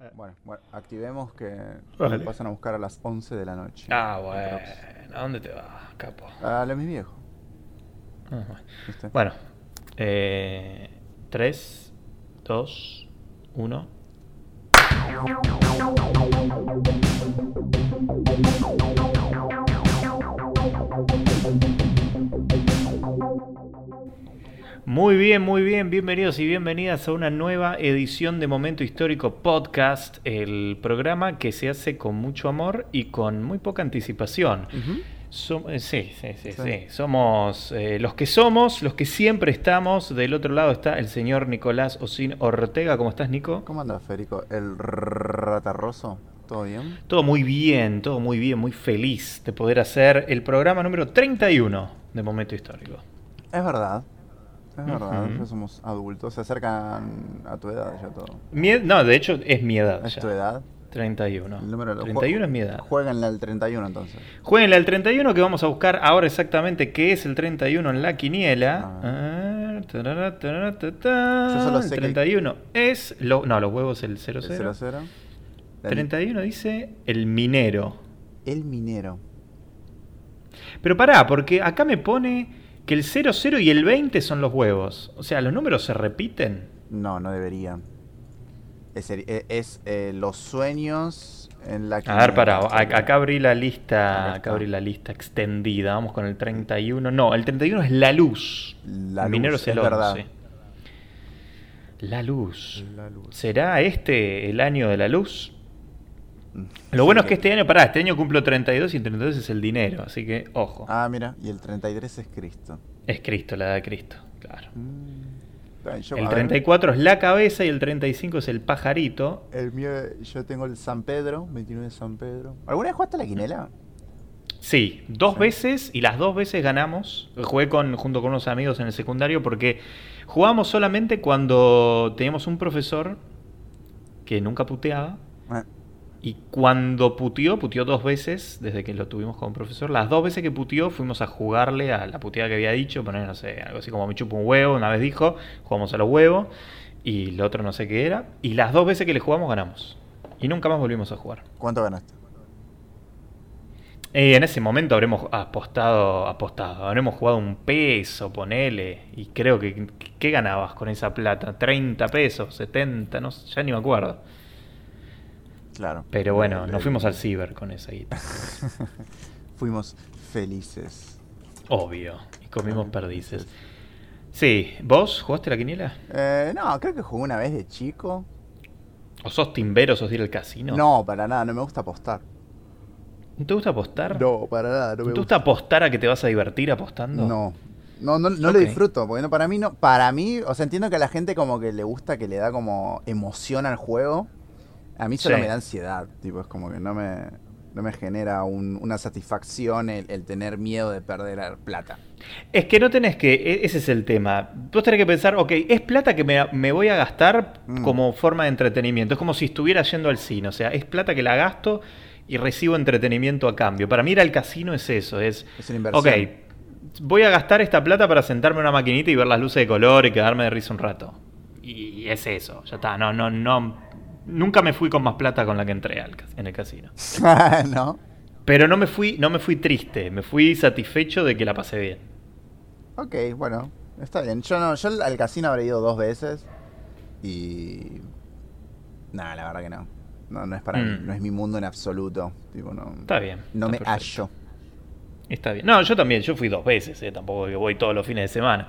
Eh. Bueno, bueno, activemos que Vale. me pasan a buscar a las 11 de la noche. Ah, bueno. ¿A dónde te vas, capo? A lo de mis viejos. Ah, bueno. ¿viste? Bueno, eh, 3, 2, 1. Muy bien, muy bien, bienvenidos y bienvenidas a una nueva edición de Momento Histórico Podcast, el programa que se hace con mucho amor y con muy poca anticipación. Som- eh, sí, sí, sí, Sí. sí. Somos eh, los que somos, los que siempre estamos. Del otro lado está el señor Nicolás Osín Ortega. ¿Cómo estás, Nico? ¿Cómo anda, Federico? ¿El ratarroso? ¿Todo bien? Todo muy bien, todo muy bien, muy feliz de poder hacer el programa número 31 de Momento Histórico. Es verdad. Es verdad, ya somos adultos. Se acercan a tu edad ya todo. Mi no, de hecho es mi edad. ¿Es ya. tu edad? 31. El número de los 31 jue- es mi edad. Jueguenle al 31 entonces. Jueguenle al 31 que vamos a buscar ahora exactamente qué es el 31 en la quiniela. Ah. Ah, tarara, tarara, ta, ta. Yo solo sé el que- 31 es... Lo, no, los huevos el 00. El 00. El- 31 dice el minero. El minero. Pero pará, porque acá me pone que el 00 y el 20 son los huevos. O sea, ¿los números se repiten? No, no debería. Es, el- e- es, eh, los sueños en la A ver, pará, acá abrí la lista, Acá abrí la lista extendida. Vamos con el 31. No, el 31 es la luz. La el minero luz, es el es verdad. 11. La luz. La luz. ¿Será este el año de la luz? Lo bueno es que este año, pará, este año cumplo 32 y el 32 es el dinero, así que ojo. Ah, mira, y el 33 es Cristo. Es Cristo, la edad de Cristo, claro. Mm. Yo- El a ver, 34 es la cabeza y el 35 es el pajarito. el mío, yo tengo el San Pedro, 29 de San Pedro. ¿Alguna vez jugaste a la quinela? Sí, dos Sí. veces y las dos veces ganamos. Jugué con, junto con unos amigos en el secundario porque jugábamos solamente cuando teníamos un profesor que nunca puteaba. Y cuando puteó, puteó dos veces desde que lo tuvimos como profesor. Las dos veces que puteó fuimos a jugarle a la puteada que había dicho, poner, no sé, algo así como me chupo un huevo, una vez dijo, jugamos a los huevos, y lo otro no sé qué era. Y las dos veces que le jugamos ganamos. Y nunca más volvimos a jugar. ¿Cuánto ganaste? Eh, en ese momento habremos apostado, apostado, habremos jugado un peso, ponele, y creo que, ¿qué ganabas con esa plata? ¿30 pesos? ¿70? No, sé, ya ni me acuerdo. Claro. Pero bueno, nos el- fuimos al ciber con esa guita. Fuimos felices. Obvio. Y comimos perdices. Sí, ¿vos jugaste la quiniela? Eh, no, creo que jugué una vez de chico. ¿O sos timbero, sos de ir al casino? No, para nada, no me gusta apostar. ¿No te gusta apostar? No, para nada, no ¿No me te gusta. apostar a que te vas a divertir apostando? No. No, no, no lo disfruto, porque no, para mí no, para mí, o sea, entiendo que a la gente como que le gusta que le da como emoción al juego. A mí solo Sí. me da ansiedad, tipo, es como que no me, no me genera un- una satisfacción el, el tener miedo de perder plata. Es que no tenés que, e- ese es el tema. Vos tenés que pensar, ok, es plata que me, me voy a gastar Mm. como forma de entretenimiento. Es como si estuviera yendo al cine. O sea, es plata que la gasto y recibo entretenimiento a cambio. Para mí ir al casino es eso, es, Es una inversión. ok, voy a gastar esta plata para sentarme en una maquinita y ver las luces de color y quedarme de risa un rato. Y es eso, ya está. No, no, no. Nunca me fui con más plata con la que entré al en el casino. ¿No? Pero no me fui, no me fui triste, me fui satisfecho de que la pasé bien. Ok, bueno, está bien. Yo no, yo al casino habré ido dos veces y nada, la verdad que no. No, no es para mí, Mm. no es mi mundo en absoluto. Tipo, no, Está bien. no está me perfecto. hallo. Está bien. No, yo también, yo fui dos veces, eh, tampoco que voy todos los fines de semana.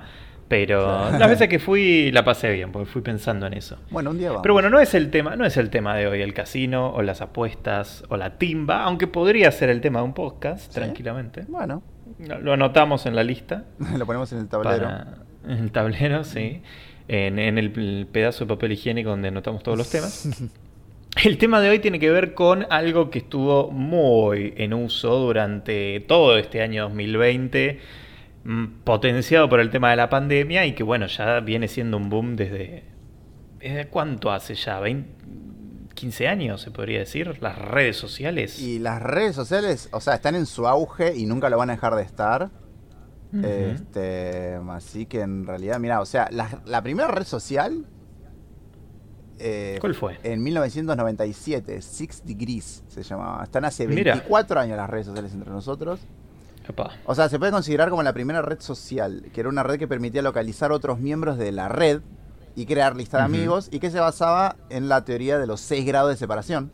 Pero Claro. las veces que fui la pasé bien, porque fui pensando en eso. Bueno, un día vamos. Pero bueno, no es el tema, no es el tema de hoy, el casino, o las apuestas, o la timba, aunque podría ser el tema de un podcast, ¿Sí? tranquilamente. Bueno, Lo anotamos en la lista. lo ponemos en el tablero. para- en el tablero, sí. En, en el, pedazo de papel higiénico donde anotamos todos los temas. El tema de hoy tiene que ver con algo que estuvo muy en uso durante todo este año 2020, mm, potenciado por el tema de la pandemia y que bueno, ya viene siendo un boom desde... ¿Desde cuánto hace ya? ¿20, 15 años se podría decir? Las redes sociales. Y las redes sociales, o sea, están en su auge y nunca lo van a dejar de estar. Este, así que en realidad, mira, o sea, la, la primera red social eh, ¿Cuál fue? En 1997, Six Degrees se llamaba. Están hace Mira. 24 años las redes sociales entre nosotros. O sea, se puede considerar como la primera red social, que era una red que permitía localizar otros miembros de la red y crear lista de amigos y que se basaba en la teoría de los seis grados de separación.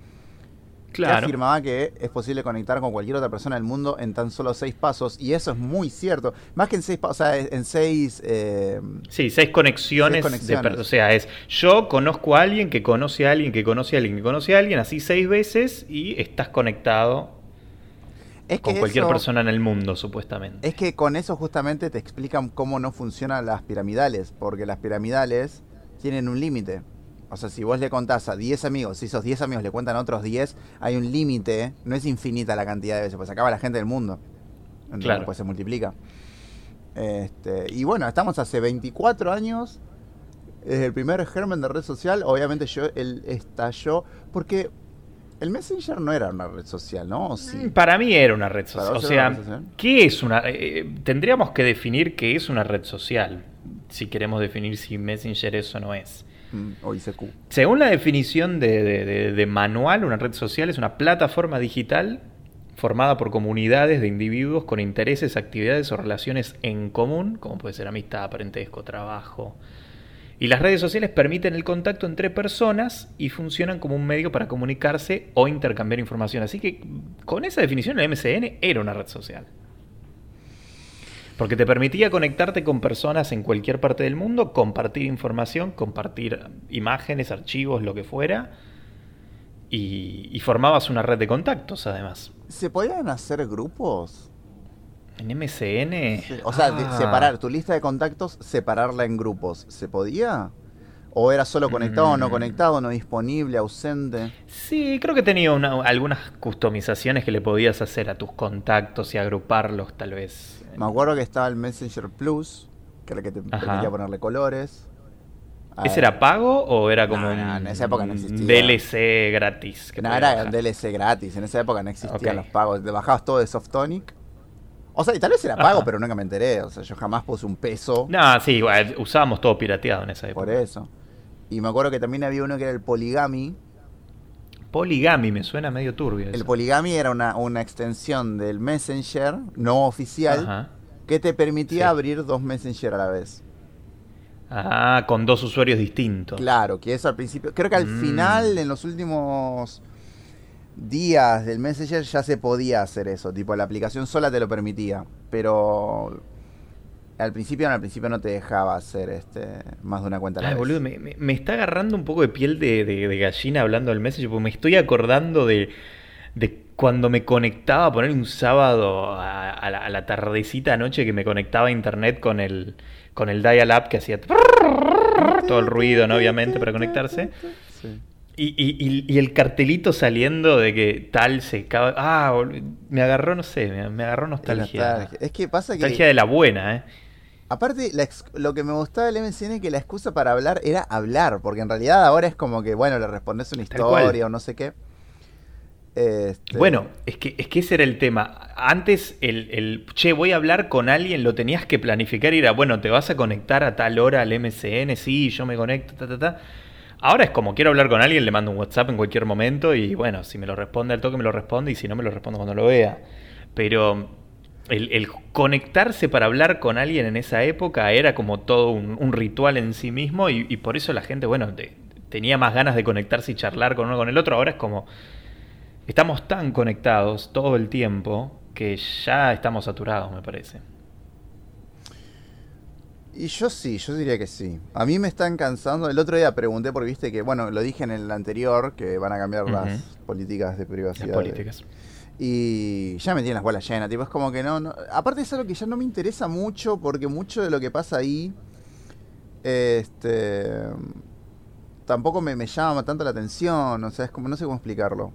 Que Claro. afirmaba que es posible conectar con cualquier otra persona del mundo en tan solo seis pasos. Y eso es muy cierto. Más que en seis pasos, o sea, en seis... eh, Sí, seis conexiones. Seis conexiones. de o sea, es yo conozco a alguien que conoce a alguien que conoce a alguien que conoce a alguien, así seis veces y estás conectado es que con cualquier eso- persona en el mundo, supuestamente. Es que con eso justamente te explican cómo no funcionan las piramidales, porque las piramidales tienen un límite. O sea, si vos le contás a 10 amigos, si esos 10 amigos le cuentan a otros 10, hay un límite, no es infinita la cantidad de veces, pues acaba la gente del mundo. Entonces, Claro. Pues se multiplica. Este, y bueno, estamos hace 24 años, desde el primer germen de red social, obviamente yo, él estalló, porque el Messenger no era una red social, ¿no? ¿O sí? Mm, Para mí era una red social. O sea. ¿qué es una? eh, tendríamos que definir qué es una red social, si queremos definir si Messenger es o no es. Mm, o ICQ. Según la definición de, de- de- de manual, una red social es una plataforma digital formada por comunidades de individuos con intereses, actividades o relaciones en común, como puede ser amistad, parentesco, trabajo. Y las redes sociales permiten el contacto entre personas y funcionan como un medio para comunicarse o intercambiar información. Así que con esa definición el MCN era una red social. Porque te permitía conectarte con personas en cualquier parte del mundo, compartir información, compartir imágenes, archivos, lo que fuera. Y, y formabas una red de contactos además. ¿Se podían hacer grupos? En MCN. O sea, Ah. separar tu lista de contactos, separarla en grupos. ¿Se podía? ¿O era solo conectado, no Mm. conectado, no disponible, ausente? Sí, creo que tenía una- algunas customizaciones que le podías hacer a tus contactos y agruparlos tal vez. Me acuerdo que estaba el Messenger Plus, que era el que te Ajá. permitía ponerle colores. ¿Ese Ah, era pago o era como No, en esa época no existía. DLC gratis? que No, era DLC gratis. En esa época no existían Ok. los pagos. Te bajabas todo de Softonic. O sea, y tal vez era pago, Ajá. pero nunca me enteré. O sea, yo jamás puse un peso No, sí, igual, usábamos todo pirateado en esa por época. eso. Y me acuerdo que también había uno que era el Poligami. Poligami me suena medio turbio. El. Poligami era una, una extensión del Messenger no oficial Ajá. que te permitía Sí. abrir dos Messenger a la vez. Ah, con dos usuarios distintos. Claro, que eso al principio. Creo que al Mm. final, en los últimos días del Messenger, ya se podía hacer eso. Tipo, la aplicación sola te lo permitía. Pero al principio, no, al principio no te dejaba hacer este más de una cuenta a la Ay, vez. boludo, me, me- me está agarrando un poco de piel de, de- de gallina hablando del Messenger, porque me estoy acordando de, de cuando me conectaba a poner un sábado a, a la, a la tardecita anoche que me conectaba a internet con el, con el dial-up que hacía todo el ruido, ¿no? Obviamente, para conectarse. Y, y- y- y el cartelito saliendo de que tal se acaba. Ah, me agarró, no sé, me, me agarró nostalgia. Nostalgia. Es que pasa que. Nostalgia de la buena, ¿eh? Aparte, la ex- lo que me gustaba del MCN es que la excusa para hablar era hablar, porque en realidad ahora es como que, bueno, le respondes una historia o no sé qué. Este, Bueno, es que, es que ese era el tema. Antes, el, el, che, voy a hablar con alguien, lo tenías que planificar y era, bueno, te vas a conectar a tal hora al MCN, sí, yo me conecto, ta, ta, ta. Ahora es como quiero hablar con alguien, le mando un WhatsApp en cualquier momento y bueno, si me lo responde al toque, me lo responde y si no, me lo respondo cuando lo vea. Pero el, conectarse para hablar con alguien en esa época era como todo un, ritual en sí mismo y, por eso la gente, bueno, te- tenía más ganas de conectarse y charlar con uno con el otro. Ahora es como, estamos tan conectados todo el tiempo que ya estamos saturados, me parece. Y yo sí, yo diría que sí. A mí me están cansando. El otro día pregunté, porque viste que, bueno, lo dije en el anterior, que van a cambiar las políticas de privacidad. Las políticas. Y ya me tienen las bolas llenas, tipo, es como que no, no- Aparte es algo que ya no me interesa mucho, porque mucho de lo que pasa ahí, este... Tampoco me, me llama tanto la atención, o sea, es como, no sé cómo explicarlo.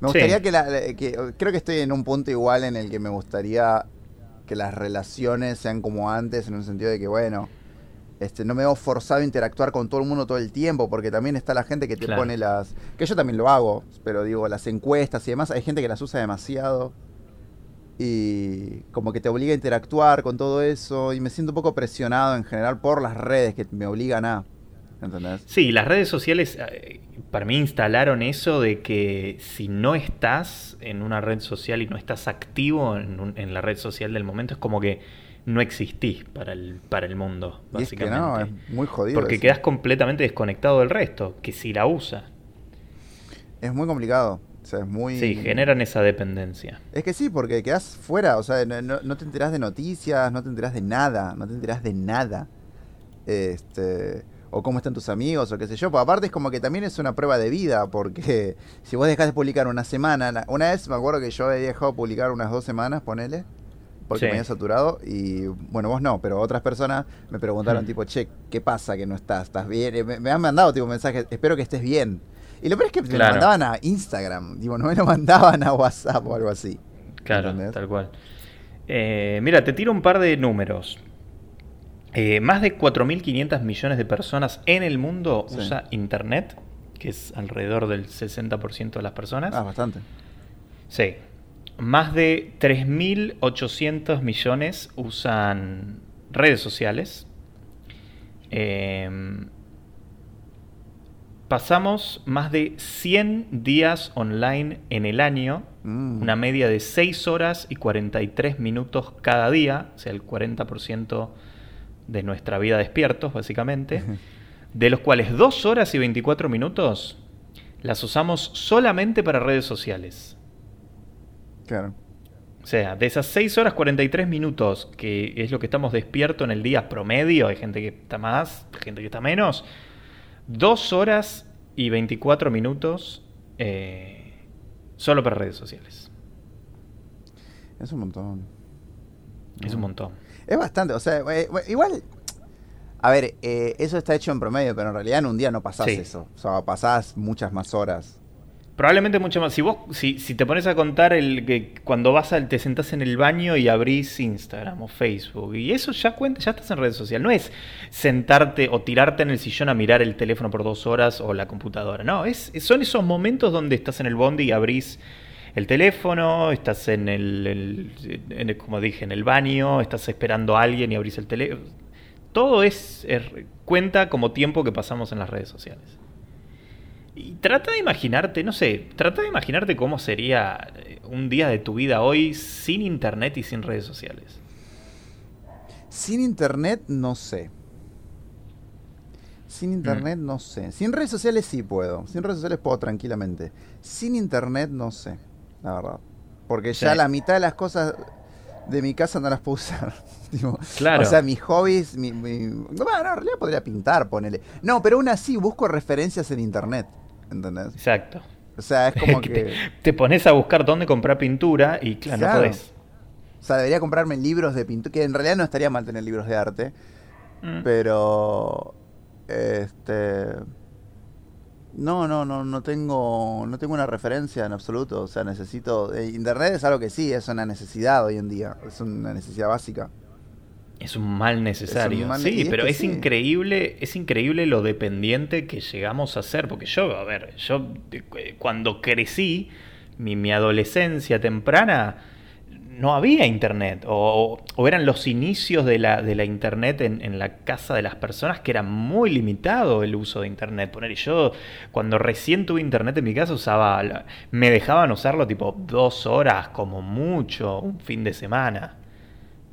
Me Sí. gustaría que la- que, creo que estoy en un punto igual en el que me gustaría que las relaciones sean como antes, en un sentido de que, bueno, este, no me veo forzado a interactuar con todo el mundo todo el tiempo, porque también está la gente que te Claro. pone las... Que yo también lo hago, pero digo, las encuestas y demás, hay gente que las usa demasiado y como que te obliga a interactuar con todo eso y me siento un poco presionado en general por las redes que me obligan a... ¿Entendés? Sí, las redes sociales eh, para mí instalaron eso de que si no estás en una red social y no estás activo en, un- en la red social del momento, es como que no existís para el, para el mundo, Y es que básicamente. no, es muy jodido. Porque eso. quedas completamente desconectado del resto, que si la usa. Es muy complicado. O sea, es muy. Sí, generan esa dependencia. Es que sí, porque quedás fuera, o sea, no, no- no te enterás de noticias, no te enterás de nada, no te enterás de nada. Este, o cómo están tus amigos, o qué sé yo. Porque aparte es como que también es una prueba de vida, porque si vos dejás de publicar una semana, una vez me acuerdo que yo había dejado de publicar unas dos semanas, ponele, porque Sí. me había saturado, y bueno, vos no, pero otras personas me preguntaron Mm. tipo, che, ¿qué pasa que no estás? ¿Estás bien? Me, me han mandado tipo mensajes, espero que estés bien. Y lo peor es que me lo mandaban a Instagram, digo, no me lo mandaban a WhatsApp o algo así. Claro, ¿Entendés? tal cual. Eh, mira, te tiro un par de números. Eh, más de 4.500 millones de personas en el mundo Sí. usa Internet, que es alrededor del 60% de las personas. Ah, bastante. Sí. Más de 3.800 millones usan redes sociales. Em, pasamos más de 100 días online en el año, Mm. una media de 6 horas y 43 minutos cada día, o sea, el 40% de nuestra vida despiertos, básicamente, de los cuales 2 horas y 24 minutos las usamos solamente para redes sociales. Claro. O sea, de esas 6 horas 43 minutos, que es lo que estamos despiertos en el día promedio, hay gente que está más, gente que está menos, 2 horas y 24 minutos eh, solo para redes sociales. Es un montón. Es un montón. Es bastante, o sea, eh, igual. A ver, eh, eso está hecho en promedio, pero en realidad en un día no pasás Sí. eso. O sea, pasás muchas más horas. Probablemente mucho más. Si vos, si, si te pones a contar el que cuando vas al, te sentás en el baño y abrís Instagram o Facebook, y eso ya cuenta, ya estás en redes sociales. No es sentarte o tirarte en el sillón a mirar el teléfono por dos horas o la computadora. No, es, son esos momentos donde estás en el bondi y abrís el teléfono, estás en el, el- en el- como dije, en el baño, estás esperando a alguien y abrís el teléfono. Todo es, es- cuenta como tiempo que pasamos en las redes sociales. Y trata de imaginarte, no sé, trata de imaginarte cómo sería eh, un día de tu vida hoy sin internet y sin redes sociales. Sin internet, no sé. Sin Mm. internet, no sé. Sin redes sociales sí puedo. Sin redes sociales puedo tranquilamente. Sin internet, no sé. La verdad. Porque ya Sí. la mitad de las cosas de mi casa no las puedo usar. Claro. O sea, mis hobbies. Mi, mi- Bueno, en realidad podría pintar, ponele. No, pero aún así busco referencias en internet. ¿Entendés? Exacto. O sea, es como Que que. te, te pones a buscar dónde comprar pintura y claro, Claro. no podés. O sea, debería comprarme libros de pintura. Que en realidad no estaría mal tener libros de arte. Mm. Pero. Este. No, no, no, no tengo, no tengo una referencia en absoluto. O sea, necesito. eh, Internet es algo que sí, es una necesidad hoy en día. Es una necesidad básica. Es un mal necesario. Un mal- sí, es pero que es sí. increíble, es increíble lo dependiente que llegamos a ser. Porque yo, a ver, yo eh, cuando crecí, mi, mi adolescencia temprana, no había internet. O, o eran los inicios de la, de la internet en, en la casa de las personas, que era muy limitado el uso de internet. Poner, y yo, cuando recién tuve internet en mi casa, usaba. me dejaban usarlo tipo dos horas, como mucho, un fin de semana.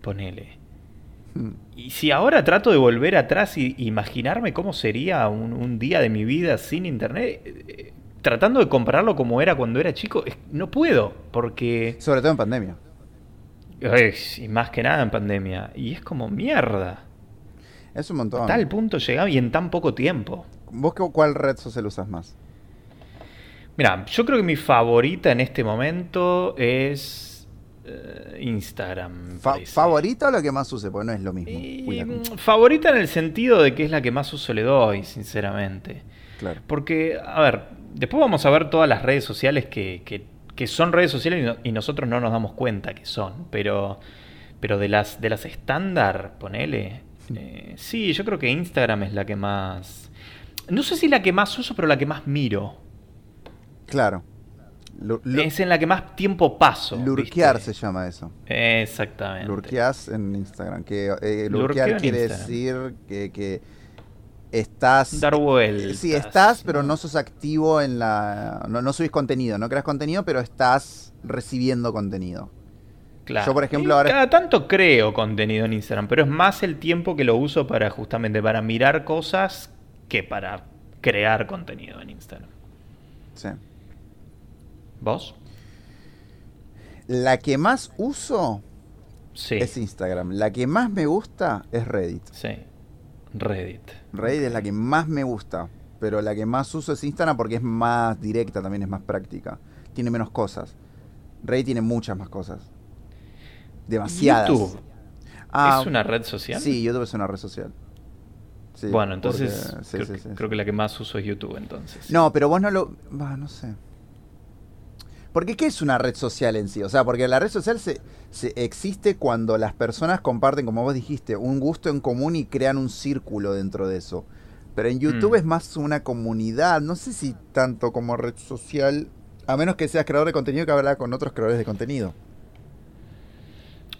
Ponele. Hmm. Y si ahora trato de volver atrás y imaginarme cómo sería un, un día de mi vida sin internet, eh, eh, tratando de compararlo como era cuando era chico, no puedo, porque... Sobre todo en pandemia. Y más que nada en pandemia. Y es como mierda. Es un montón. A tal punto llegaba y en tan poco tiempo. ¿Vos cuál red social usas más? Mira, yo creo que mi favorita en este momento es eh, Instagram. me Fa- parece. ¿Favorita o lo que más use? Porque no es lo mismo. Y, favorita en el sentido de que es la que más uso le doy, sinceramente. Claro. Porque, a ver, después vamos a ver todas las redes sociales que, que- que son redes sociales y, no- y nosotros no nos damos cuenta que son. Pero, pero de las de las estándar, ponele. eh, sí, yo creo que Instagram es la que más. No sé si la que más uso, pero la que más miro. Claro. Es en la que más tiempo paso. ¿viste? se llama eso. Exactamente. Lurkeás en Instagram. Que eh, en quiere decir que, que estás... Dar vueltas. Sí, estás, pero no sos activo en la... No, no subís contenido, no creas contenido, pero estás recibiendo contenido. Claro. Yo, por ejemplo, Y ahora- Cada tanto creo contenido en Instagram, pero es más el tiempo que lo uso para justamente para mirar cosas que para crear contenido en Instagram. Sí. ¿Vos? La que más uso Sí. es Instagram. La que más me gusta es Reddit. Sí. Reddit. Reddit es la que más me gusta, pero la que más uso es Instagram porque es más directa, también es más práctica. Tiene menos cosas. Reddit tiene muchas más cosas. Demasiadas. YouTube. Ah, ¿Es una red social? Sí, YouTube es una red social. Sí, bueno, entonces porque- sí, creo, sí, creo que la que más uso es YouTube entonces. No, pero vos no lo... bah, no sé. Porque ¿qué es una red social en sí? O sea, porque la red social se, se existe cuando las personas comparten, como vos dijiste, un gusto en común y crean un círculo dentro de eso. Pero en YouTube Mm. es más una comunidad, no sé si tanto como red social, a menos que seas creador de contenido que habla con otros creadores de contenido.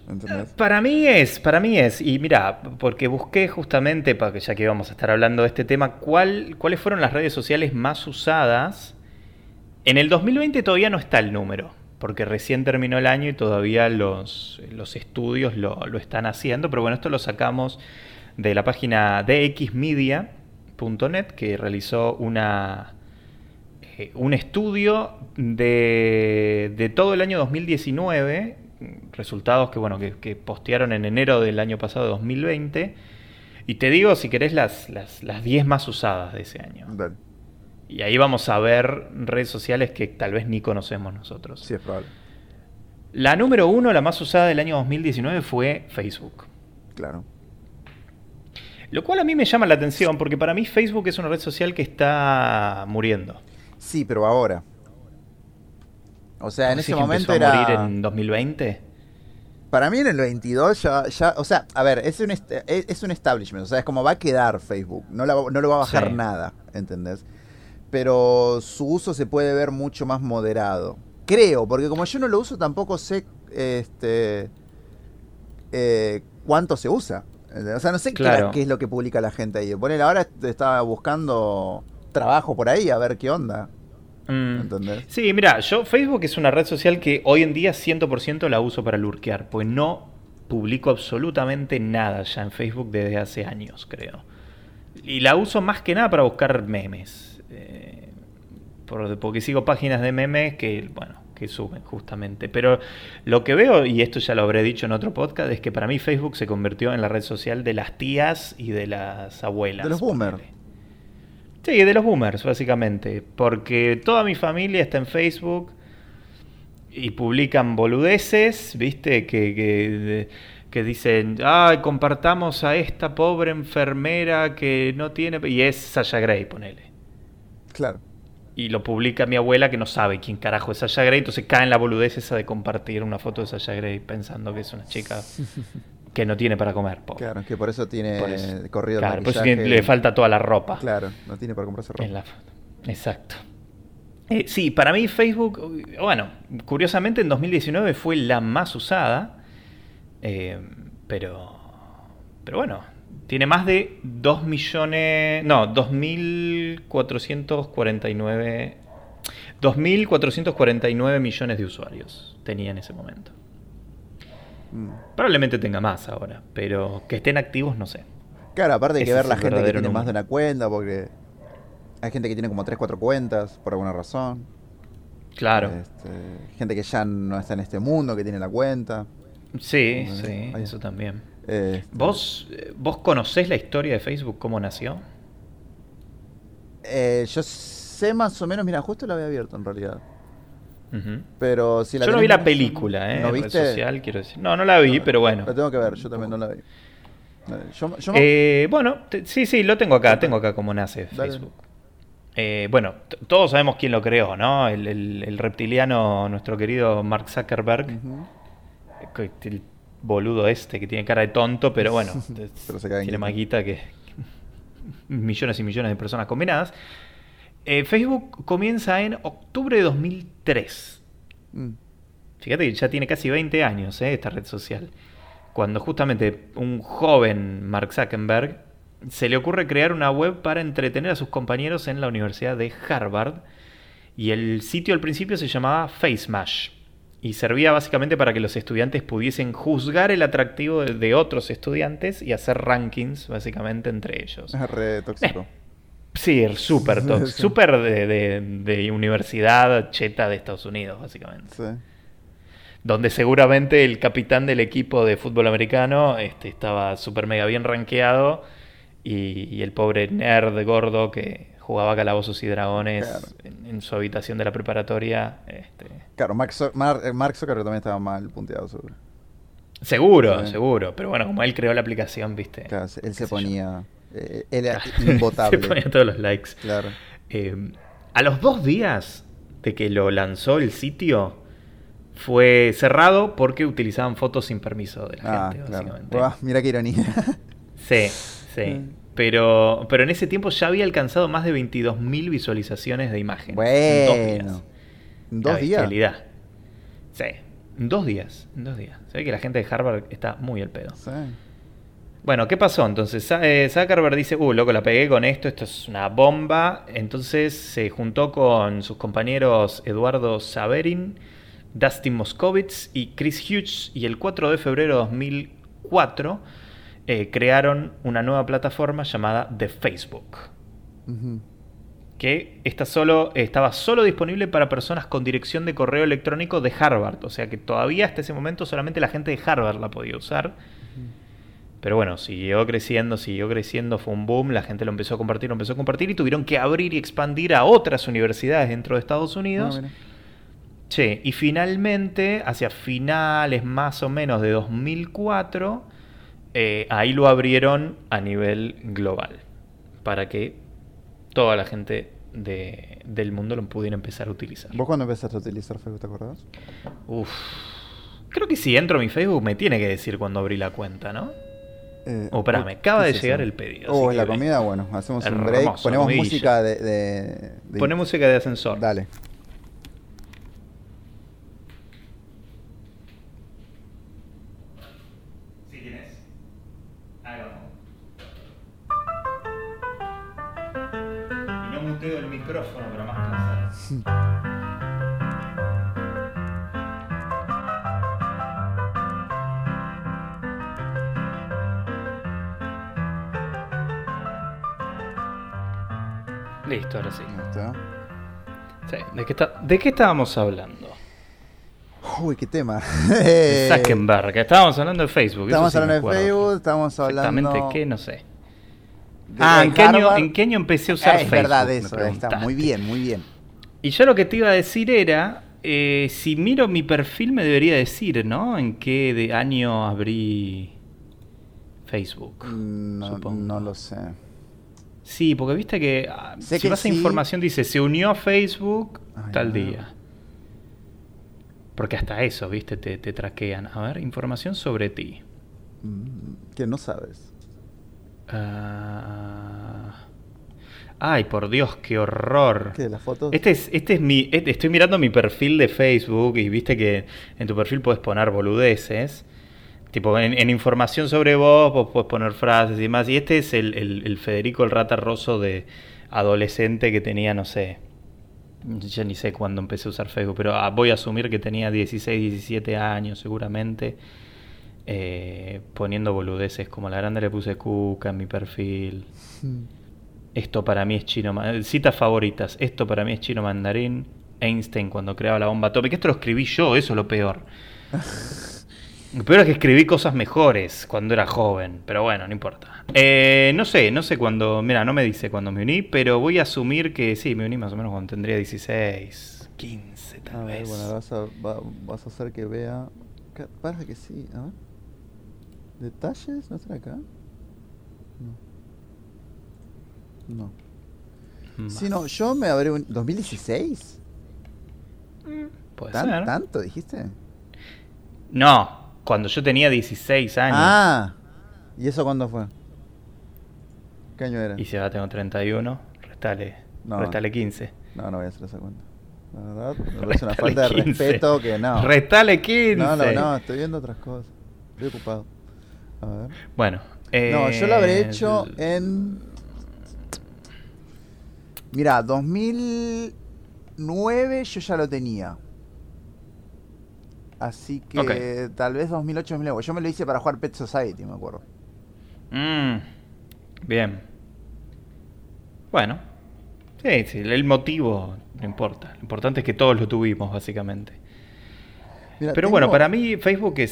¿Entendés? Para mí es, para mí es, y mira, porque busqué justamente, para que ya que vamos a estar hablando de este tema, cuál, cuáles fueron las redes sociales más usadas. En el 2020 todavía no está el número, porque recién terminó el año y todavía los, los estudios lo, lo están haciendo, pero bueno, esto lo sacamos de la página dxmedia.net, que realizó una, eh, un estudio de, de todo el año 2019, resultados que, bueno, que, postearon en enero del año pasado, 2020, y te digo, si querés, las, las, las 10 más usadas de ese año. Y ahí vamos a ver redes sociales que tal vez ni conocemos nosotros. Sí, es probable. La número uno, la más usada del año 2019, fue Facebook. Claro. Lo cual a mí me llama la atención, porque para mí Facebook es una red social que está muriendo. Sí, pero ahora. O sea, en ¿Decís ese momento empezó a era... morir en 2020? Para mí en el 22 ya, ya o sea, a ver, es un, es es un establishment, o sea, es como va a quedar Facebook, no, la- no lo va a bajar Sí. nada, ¿entendés? Pero su uso se puede ver mucho más moderado. Creo, porque como yo no lo uso tampoco sé este eh, cuánto se usa. O sea, no sé qué- Claro. qué, es lo que publica la gente ahí. Ponele, ahora estaba buscando trabajo por ahí a ver qué onda, Mm. ¿entendés? Sí, mira, yo Facebook es una red social que hoy en día 100% la uso para lurquear, pues no publico absolutamente nada ya en Facebook desde hace años, creo. Y la uso más que nada para buscar memes. Por- porque sigo páginas de memes que, bueno, que suben justamente. Pero lo que veo, y esto ya lo habré dicho en otro podcast, es que para mí Facebook se convirtió en la red social de las tías y de las abuelas. De los boomers. Sí, de los boomers, básicamente. Porque toda mi familia está en Facebook y publican boludeces, ¿viste? Que, que, que dicen, ay, compartamos a esta pobre enfermera que no tiene... Y es Sasha Grey, ponele. Claro. Y lo publica mi abuela que no sabe quién carajo es Sasha Grey, entonces cae en la boludez esa de compartir una foto de Sasha Grey pensando que es una chica que no tiene para comer. pobre. Claro, que por eso tiene Por eso. corrido el Claro, por eso tiene- le falta toda la ropa. Claro, no tiene para comprarse ropa. En la foto. Exacto. Eh, sí, para mí Facebook, bueno, curiosamente en 2019 fue la más usada, eh, pero, pero bueno, tiene más de 2 millones, no, 2.449, 2.449 millones de usuarios tenía en ese momento. Mm. Probablemente tenga más ahora, pero que estén activos no sé. Claro, aparte hay que ver la gente que tiene más de una cuenta, porque hay gente que tiene como 3, 4 cuentas, por alguna razón. Claro. Este, gente que ya no está en este mundo, que tiene la cuenta. Sí, Bueno, sí, eso también. Este, ¿Vos, eh, ¿Vos conocés la historia de Facebook, cómo nació? eh, yo sé más o menos, mira, justo la había abierto en realidad. Pero si la yo no vi la película, ¿eh? ¿No red viste? social, quiero decir. No, no la vi, pero bueno. La tengo que ver, yo también no la vi. Dale, Yo, yo- Eh, bueno, te- sí, sí, lo tengo acá, tengo acá cómo nace Dale. Facebook. Eh, bueno, todos sabemos quién lo creó, ¿no? El, el- el reptiliano, nuestro querido Mark Zuckerberg, el boludo este que tiene cara de tonto, pero bueno, Pero se tiene más guita que millones y millones de personas combinadas. Eh, Facebook comienza en octubre de 2003. Mm. Fíjate que ya tiene casi 20 años ¿eh? esta red social. Cuando justamente un joven Mark Zuckerberg se le ocurre crear una web para entretener a sus compañeros en la Universidad de Harvard. Y el sitio al principio se llamaba FaceMash. Y servía básicamente para que los estudiantes pudiesen juzgar el atractivo de, otros estudiantes y hacer rankings, básicamente, entre ellos. Es re tóxico. Eh, sí, súper tóxico. Súper de, de, universidad cheta de Estados Unidos, básicamente. Sí donde seguramente el capitán del equipo de fútbol americano este, estaba súper mega bien rankeado y, el pobre nerd gordo que jugaba calabozos y dragones en, su habitación de la preparatoria. Este... Claro, Mark, Zuckerberg también estaba mal punteado, seguro. Seguro, seguro. Pero bueno, como él creó la aplicación, viste. Claro, él se ponía. Eh, él era imbotable. se ponía todos los likes. Claro. Eh, a los dos días de que lo lanzó el sitio, fue cerrado porque utilizaban fotos sin permiso de la ah, gente, básicamente. mira qué ironía. sí, sí. Pero, pero en ese tiempo ya había alcanzado más de 22.000 visualizaciones de imágenes. Bueno. En dos días. ¿En dos días? Sí. En dos días. En dos días. Se ve que la gente de Harvard está muy al pedo. Sí. Bueno, ¿qué pasó? Entonces eh, Zuckerberg dice, uh, loco, la pegué con esto, esto es una bomba. Entonces se juntó con sus compañeros Eduardo Saverin Dustin Moskovitz y Chris Hughes y el 4 de febrero de 2004 eh, crearon una nueva plataforma llamada The Facebook. Que esta solo, estaba solo disponible para personas con dirección de correo electrónico de Harvard. O sea que todavía hasta ese momento solamente la gente de Harvard la podía usar. Pero bueno, siguió creciendo, siguió creciendo, fue un boom, la gente lo empezó a compartir, lo empezó a compartir y tuvieron que abrir y expandir a otras universidades dentro de Estados Unidos. Ah, Sí, y finalmente, hacia finales más o menos de 2004, eh, ahí lo abrieron a nivel global, para que toda la gente del mundo lo pudiera empezar a utilizar. ¿Vos cuándo empezaste a utilizar Facebook, te acordás? Uf, creo que si entro a mi Facebook me tiene que decir cuando abrí la cuenta, ¿no? Eh, oh, espera, me acaba de llegar el pedido. Oh, es la comida, bueno, hacemos un break, ponemos música de, de... Ponemos música de ascensor. Dale. El micrófono para más Listo, ahora sí. Sí. ¿De, qué está, ¿De qué estábamos hablando? Uy, qué tema. Zuckerberg, estábamos hablando de Facebook. Estábamos hablando de Facebook, estábamos hablando. Exactamente qué, no sé. Ah, ¿en qué, año, empecé a usar Facebook? Es verdad eso, está muy bien, muy bien. Y yo lo que te iba a decir era, eh, si miro mi perfil me debería decir, ¿no? ¿En qué de año abrí Facebook? Mm, no, no lo sé. Sí, porque viste que ah, si vas a información dice, se unió a Facebook tal día. Porque hasta eso, viste, te, te traquean. A ver, información sobre ti. Mm, que no sabes. Ah. Ay, por Dios, qué horror. ¿Qué? ¿Las fotos? Este es, este es mi. Este, estoy mirando mi perfil de Facebook y viste que en tu perfil puedes poner boludeces. Tipo, en, información sobre vos, vos puedes poner frases y demás. Y este es el, el, Federico el Rata Rosso de adolescente que tenía, no sé. Ya ni sé cuándo empecé a usar Facebook, pero ah, voy a asumir que tenía 16, 17 años seguramente. Eh, poniendo boludeces como la grande le puse cuca en mi perfil. Hmm. Esto para mí es chino. Citas favoritas. Esto para mí es chino mandarín. Einstein cuando creaba la bomba atómica. Esto lo escribí yo, eso es lo peor. Lo peor es que escribí cosas mejores cuando era joven, pero bueno, no importa. Eh, no sé, no sé cuándo, mira, no me dice cuándo me uní, pero voy a asumir que sí, me uní más o menos cuando tendría 16, 15 tal vez. bueno, vas a, vas a hacer que vea... Parece que sí, a ver. ¿Detalles? ¿No está acá? No. No. Si no, yo me abrí un... ¿2016? Mm, puede ser. ¿Tanto dijiste? No, cuando yo tenía 16 años. Ah, ¿y eso cuándo fue? ¿Qué año era? Y si ahora tengo 31, restale, no, restale 15. No, no voy a hacer esa cuenta. La verdad, me parece una falta de respeto que no. Restale 15. No, no, no, estoy viendo otras cosas. Estoy ocupado. Bueno, No, yo lo habré Eh, hecho en. Mira, 2009 yo ya lo tenía. Así que tal vez 2008, 2009. Yo me lo hice para jugar Pet Society, me acuerdo. Mm, bien. Bueno. Sí, sí, el motivo no importa. Lo importante es que todos lo tuvimos, básicamente. Pero tengo- bueno, para mí Facebook es...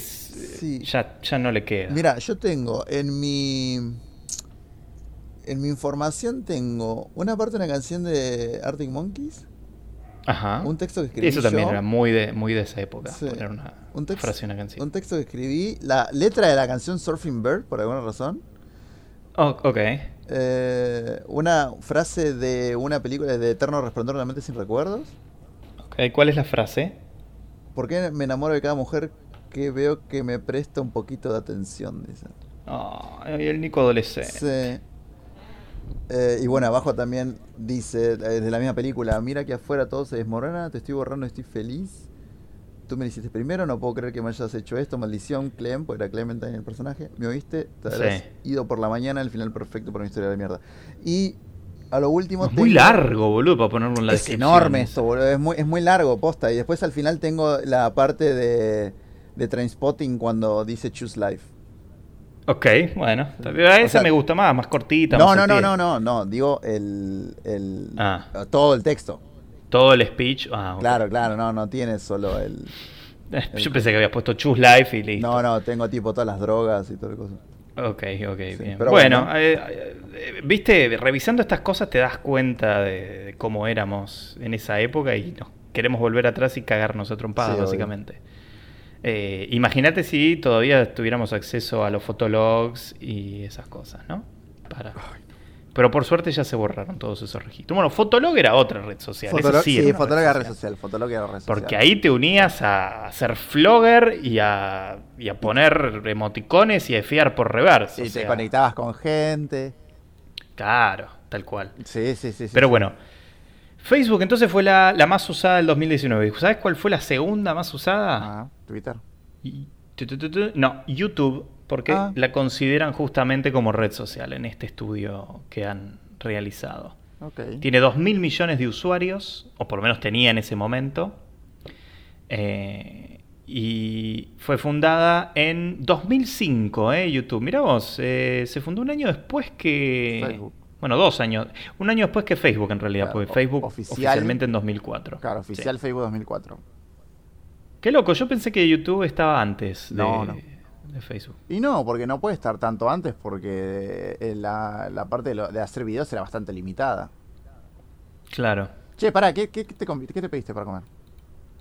Sí. Ya, ya no le queda. Mira, yo tengo en mi. En mi información tengo una parte de una canción de Arctic Monkeys, Ajá. un texto que escribí Eso también yo, era muy de, muy de esa época. Sí. Poner una un, tex- frase en una canción. un texto que escribí, la letra de la canción Surfing Bird, por alguna razón. Oh, ok. Eh, una frase de una película de Eterno Resplandor de la Mente Sin Recuerdos. ok. ¿Cuál es la frase? ¿Por qué me enamoro de cada mujer que veo que me presta un poquito de atención? Dice. Oh, el Nico adolescente. Sí. Eh, y bueno, abajo también dice, eh, de la misma película, mira que afuera todo se desmorona, te estoy borrando, estoy feliz. Tú me lo hiciste primero, no puedo creer que me hayas hecho esto, maldición, Clem, porque era Clementine el personaje. ¿Me oíste? Te habrás Sí. ido por la mañana, el final perfecto para una historia de mierda. Y a lo último... Es muy largo, boludo, para ponerlo en la es descripción. enorme esto, boludo. Es muy, es muy largo, posta. Y después al final tengo la parte de, de Trainspotting cuando dice Choose Life. Ok, bueno. A esa sea, me gusta más, más cortita. No, más no, no, no, no, no. Digo el, el Ah. todo el texto. Todo el speech. Ah. Claro, claro, no, no tiene solo el. Yo pensé que habías puesto Choose Life y listo. No, no, tengo tipo todas las drogas y todo el cosa. Ok, ok, bien. pero bueno, bueno. eh, eh, viste, revisando estas cosas te das cuenta de, de cómo éramos en esa época y nos queremos volver atrás y cagarnos a trompadas, Sí, básicamente. Eh, Imagínate si todavía tuviéramos acceso a los fotologs y esas cosas, ¿no? Para... Pero por suerte ya se borraron todos esos registros. Bueno, Fotolog era otra red social. Fotolog, sí, sí, era Fotolog era red social. Fotolog era red social. Porque ahí te unías a ser flogger y a, y a poner emoticones y a fiar por reverse. Y te sea, conectabas con gente. Claro, tal cual. Sí, sí, sí. Pero sí. bueno, Facebook entonces fue la, la más usada del 2019. ¿Sabes cuál fue la segunda más usada? Ah, Twitter. Y- tu, tu, tu, tu, No, YouTube, porque Ah. la consideran justamente como red social en este estudio que han realizado. Tiene 2.000 millones de usuarios, o por lo menos tenía en ese momento. Eh, y fue fundada en 2005, ¿eh? YouTube. Mirá vos, eh, se fundó un año después que... Facebook. Bueno, dos años. Un año después que Facebook en realidad, Claro, porque o- Facebook oficial- oficialmente en 2004. Claro, Sí. oficial Facebook 2004. Qué loco, yo pensé que YouTube estaba antes de, No, no. De Facebook. Y no, porque no puede estar tanto antes porque eh, la, la parte de, lo- de hacer videos era bastante limitada. Claro. Che, pará, ¿qué, qué, qué te, comi- qué te pediste para comer?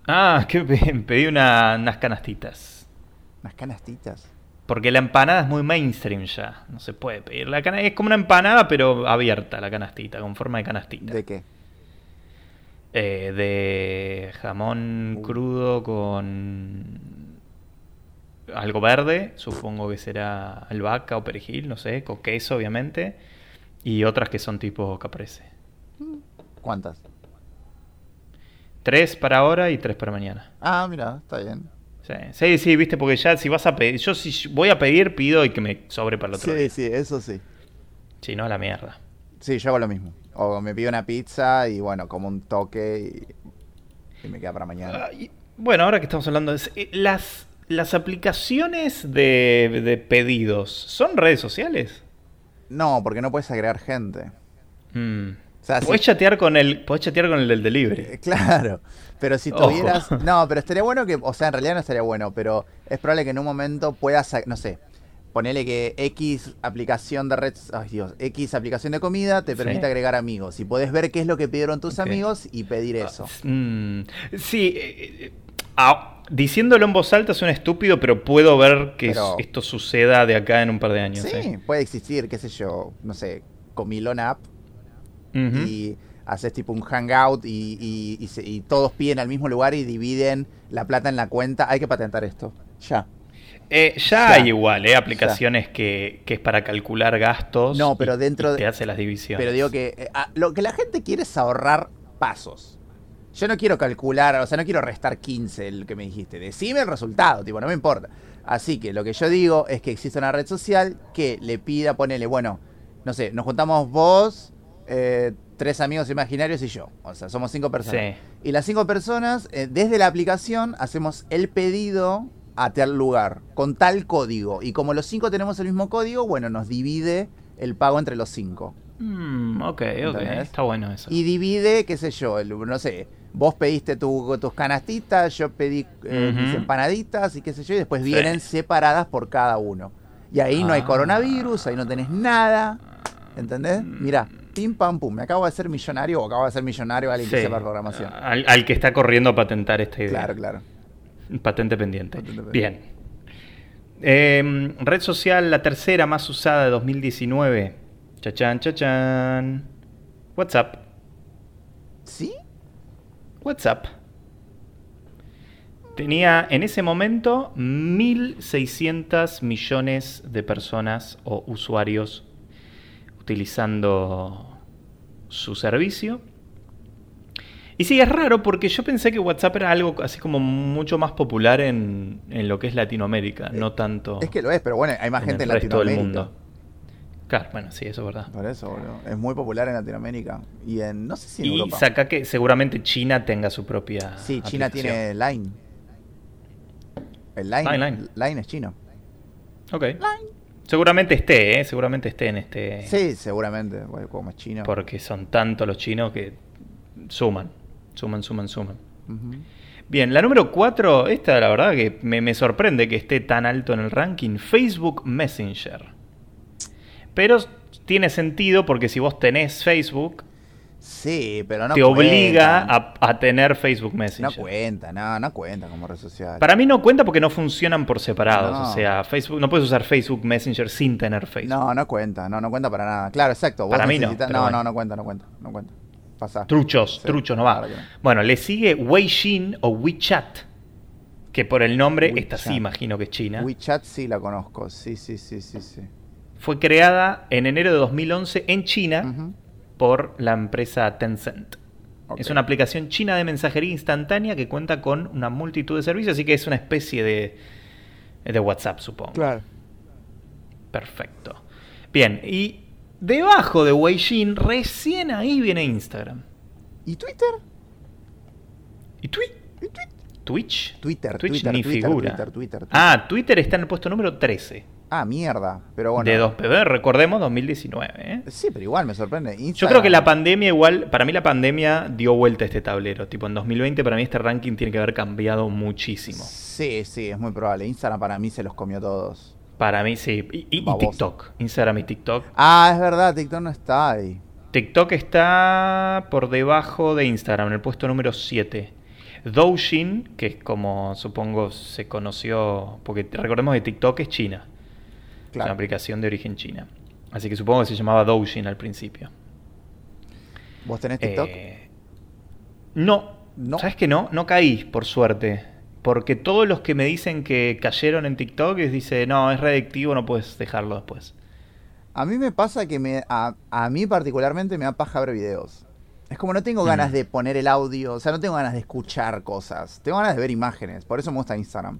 Ah, que pedí una- unas canastitas. Unas canastitas. Porque la empanada es muy mainstream ya. No se puede pedir. La cana es como una empanada, pero abierta la canastita, con forma de canastita. ¿De qué? Eh, de jamón Uh. crudo con algo verde. Supongo que será albahaca o perejil, no sé. Con queso, obviamente. Y otras que son tipo caprese. ¿Cuántas? Tres para ahora y tres para mañana. Ah, mira, está bien. Sí, sí, sí, viste, porque ya si vas a pedir, yo si voy a pedir, pido y que me sobre para el otro Sí, día. sí, eso sí. Si no, a la mierda. Sí, yo hago lo mismo. O me pido una pizza y bueno, como un toque y, y me queda para mañana. Ah, y- bueno, ahora que estamos hablando de eh, las, las aplicaciones de, de pedidos, ¿son redes sociales? No, porque no puedes agregar gente. Mm. O sea, podés, si- chatear con el, podés chatear con el del delivery. Eh, Claro, pero si Ojo. tuvieras... No, pero estaría bueno que... O sea, en realidad no estaría bueno, pero es probable que en un momento puedas, no sé, ponele que X aplicación de red... Ay Dios, X aplicación de comida te Sí. permite agregar amigos. Y podés ver qué es lo que pidieron tus amigos y pedir eso. Mm, sí, eh, eh, ah, diciéndolo en voz alta suena estúpido, pero puedo ver que Pero- esto suceda de acá en un par de años. Sí, ¿eh? puede existir, qué sé yo, no sé, Comilón App y haces tipo un hangout y, y- y se- y todos piden al mismo lugar y dividen la plata en la cuenta. Hay que patentar esto. Ya. Eh, ya, Ya. hay igual, ¿eh? aplicaciones que, que es para calcular gastos. No, pero dentro de- te hace las divisiones. Pero digo que eh, lo que la gente quiere es ahorrar pasos. Yo no quiero calcular, o sea, no quiero restar 15 el que me dijiste. Decime el resultado, tipo, no me importa. Así que lo que yo digo es que existe una red social que le pida, ponele, bueno, no sé, nos juntamos vos, eh, tres amigos imaginarios y yo. O sea, somos cinco personas. Y las cinco personas, eh, desde la aplicación, hacemos el pedido a tal lugar, con tal código. Y como los cinco tenemos el mismo código, bueno, nos divide el pago entre los cinco. Mm, ok, ok, está bueno eso. Y divide, qué sé yo, no sé, vos pediste tus canastitas, yo pedí eh, mis empanaditas y qué sé yo, y después vienen separadas por cada uno. Y ahí no hay ah. coronavirus, ahí no tenés nada, ¿entendés? Mm. Mira, pim pam pum, me acabo de ser millonario o acabo de ser millonario alguien que sepa programación. Al, que está corriendo a patentar esta idea. Claro, claro. Patente pendiente. Bien. Em, red social, la tercera más usada de 2019. Chachán, chachán. WhatsApp. ¿Sí? WhatsApp. Tenía en ese momento 1.600 millones de personas o usuarios utilizando su servicio. Y sí, es raro porque yo pensé que WhatsApp era algo así como mucho más popular en, lo que es Latinoamérica, no tanto. Es que lo es, pero bueno, hay más gente en Latinoamérica. Del mundo. Claro, bueno, sí, eso es verdad. Por eso, boludo. Es muy popular en Latinoamérica. Y en, no sé si en y saca que seguramente China tenga su propia. Sí, China tiene Line. El Line, Line, Line. es chino. Ok. Line. Seguramente esté, ¿eh? Seguramente esté en este. Sí, seguramente, como es chino. Porque son tantos los chinos que suman, suman, suman, suman. Bien, la número 4, esta la verdad que me, me sorprende que esté tan alto en el ranking, Facebook Messenger. Pero tiene sentido porque si vos tenés Facebook, Sí, pero no te obliga a, tener Facebook Messenger. No cuenta, no, no cuenta como red social. Para mí no cuenta porque no funcionan por separados. O sea, Facebook, no puedes usar Facebook Messenger sin tener Facebook. No, no cuenta, no, no cuenta para nada. Claro, exacto. para mí no. No, no, no cuenta, no cuenta, no cuenta. Truchos, truchos, no va. Bueno, le sigue Weixin o WeChat. Que por el nombre, esta sí imagino que es China. WeChat sí la conozco, sí, sí, sí, sí, sí fue creada en enero de 2011 en China por la empresa Tencent. Es una aplicación china de mensajería instantánea que cuenta con una multitud de servicios, así que es una especie de, de WhatsApp, supongo. Claro. Perfecto. Bien, y debajo de Weixin, recién ahí viene Instagram. ¿Y Twitter? ¿Y, Twitch? Twitch? Twitter, Twitch ni figura. ah, Twitter está en el puesto número 13. Ah, mierda. Pero bueno. De 2PB, recordemos 2019. ¿eh? Sí, pero igual me sorprende. Yo creo que la pandemia, igual, para mí la pandemia dio vuelta a este tablero. Tipo, en 2020 para mí este ranking tiene que haber cambiado muchísimo. Sí, sí, es muy probable. Instagram para mí se los comió todos. Para mí sí. Y, TikTok. Instagram y TikTok. Ah, es verdad, TikTok no está ahí. TikTok está por debajo de Instagram, en el puesto número 7. Douyin, que es como supongo se conoció, porque recordemos que TikTok es China. Es una aplicación de origen china. Así que supongo que se llamaba Douyin al principio. ¿Vos tenés TikTok? Eh, no. no. ¿Sabes que no? No caí, por suerte. Porque todos los que me dicen que cayeron en TikTok es dice, no, es redictivo, no puedes dejarlo después. A mí me pasa que me, a, mí particularmente me da paja ver videos. Es como no tengo ganas de poner el audio, o sea, no tengo ganas de escuchar cosas. Tengo ganas de ver imágenes, por eso me gusta Instagram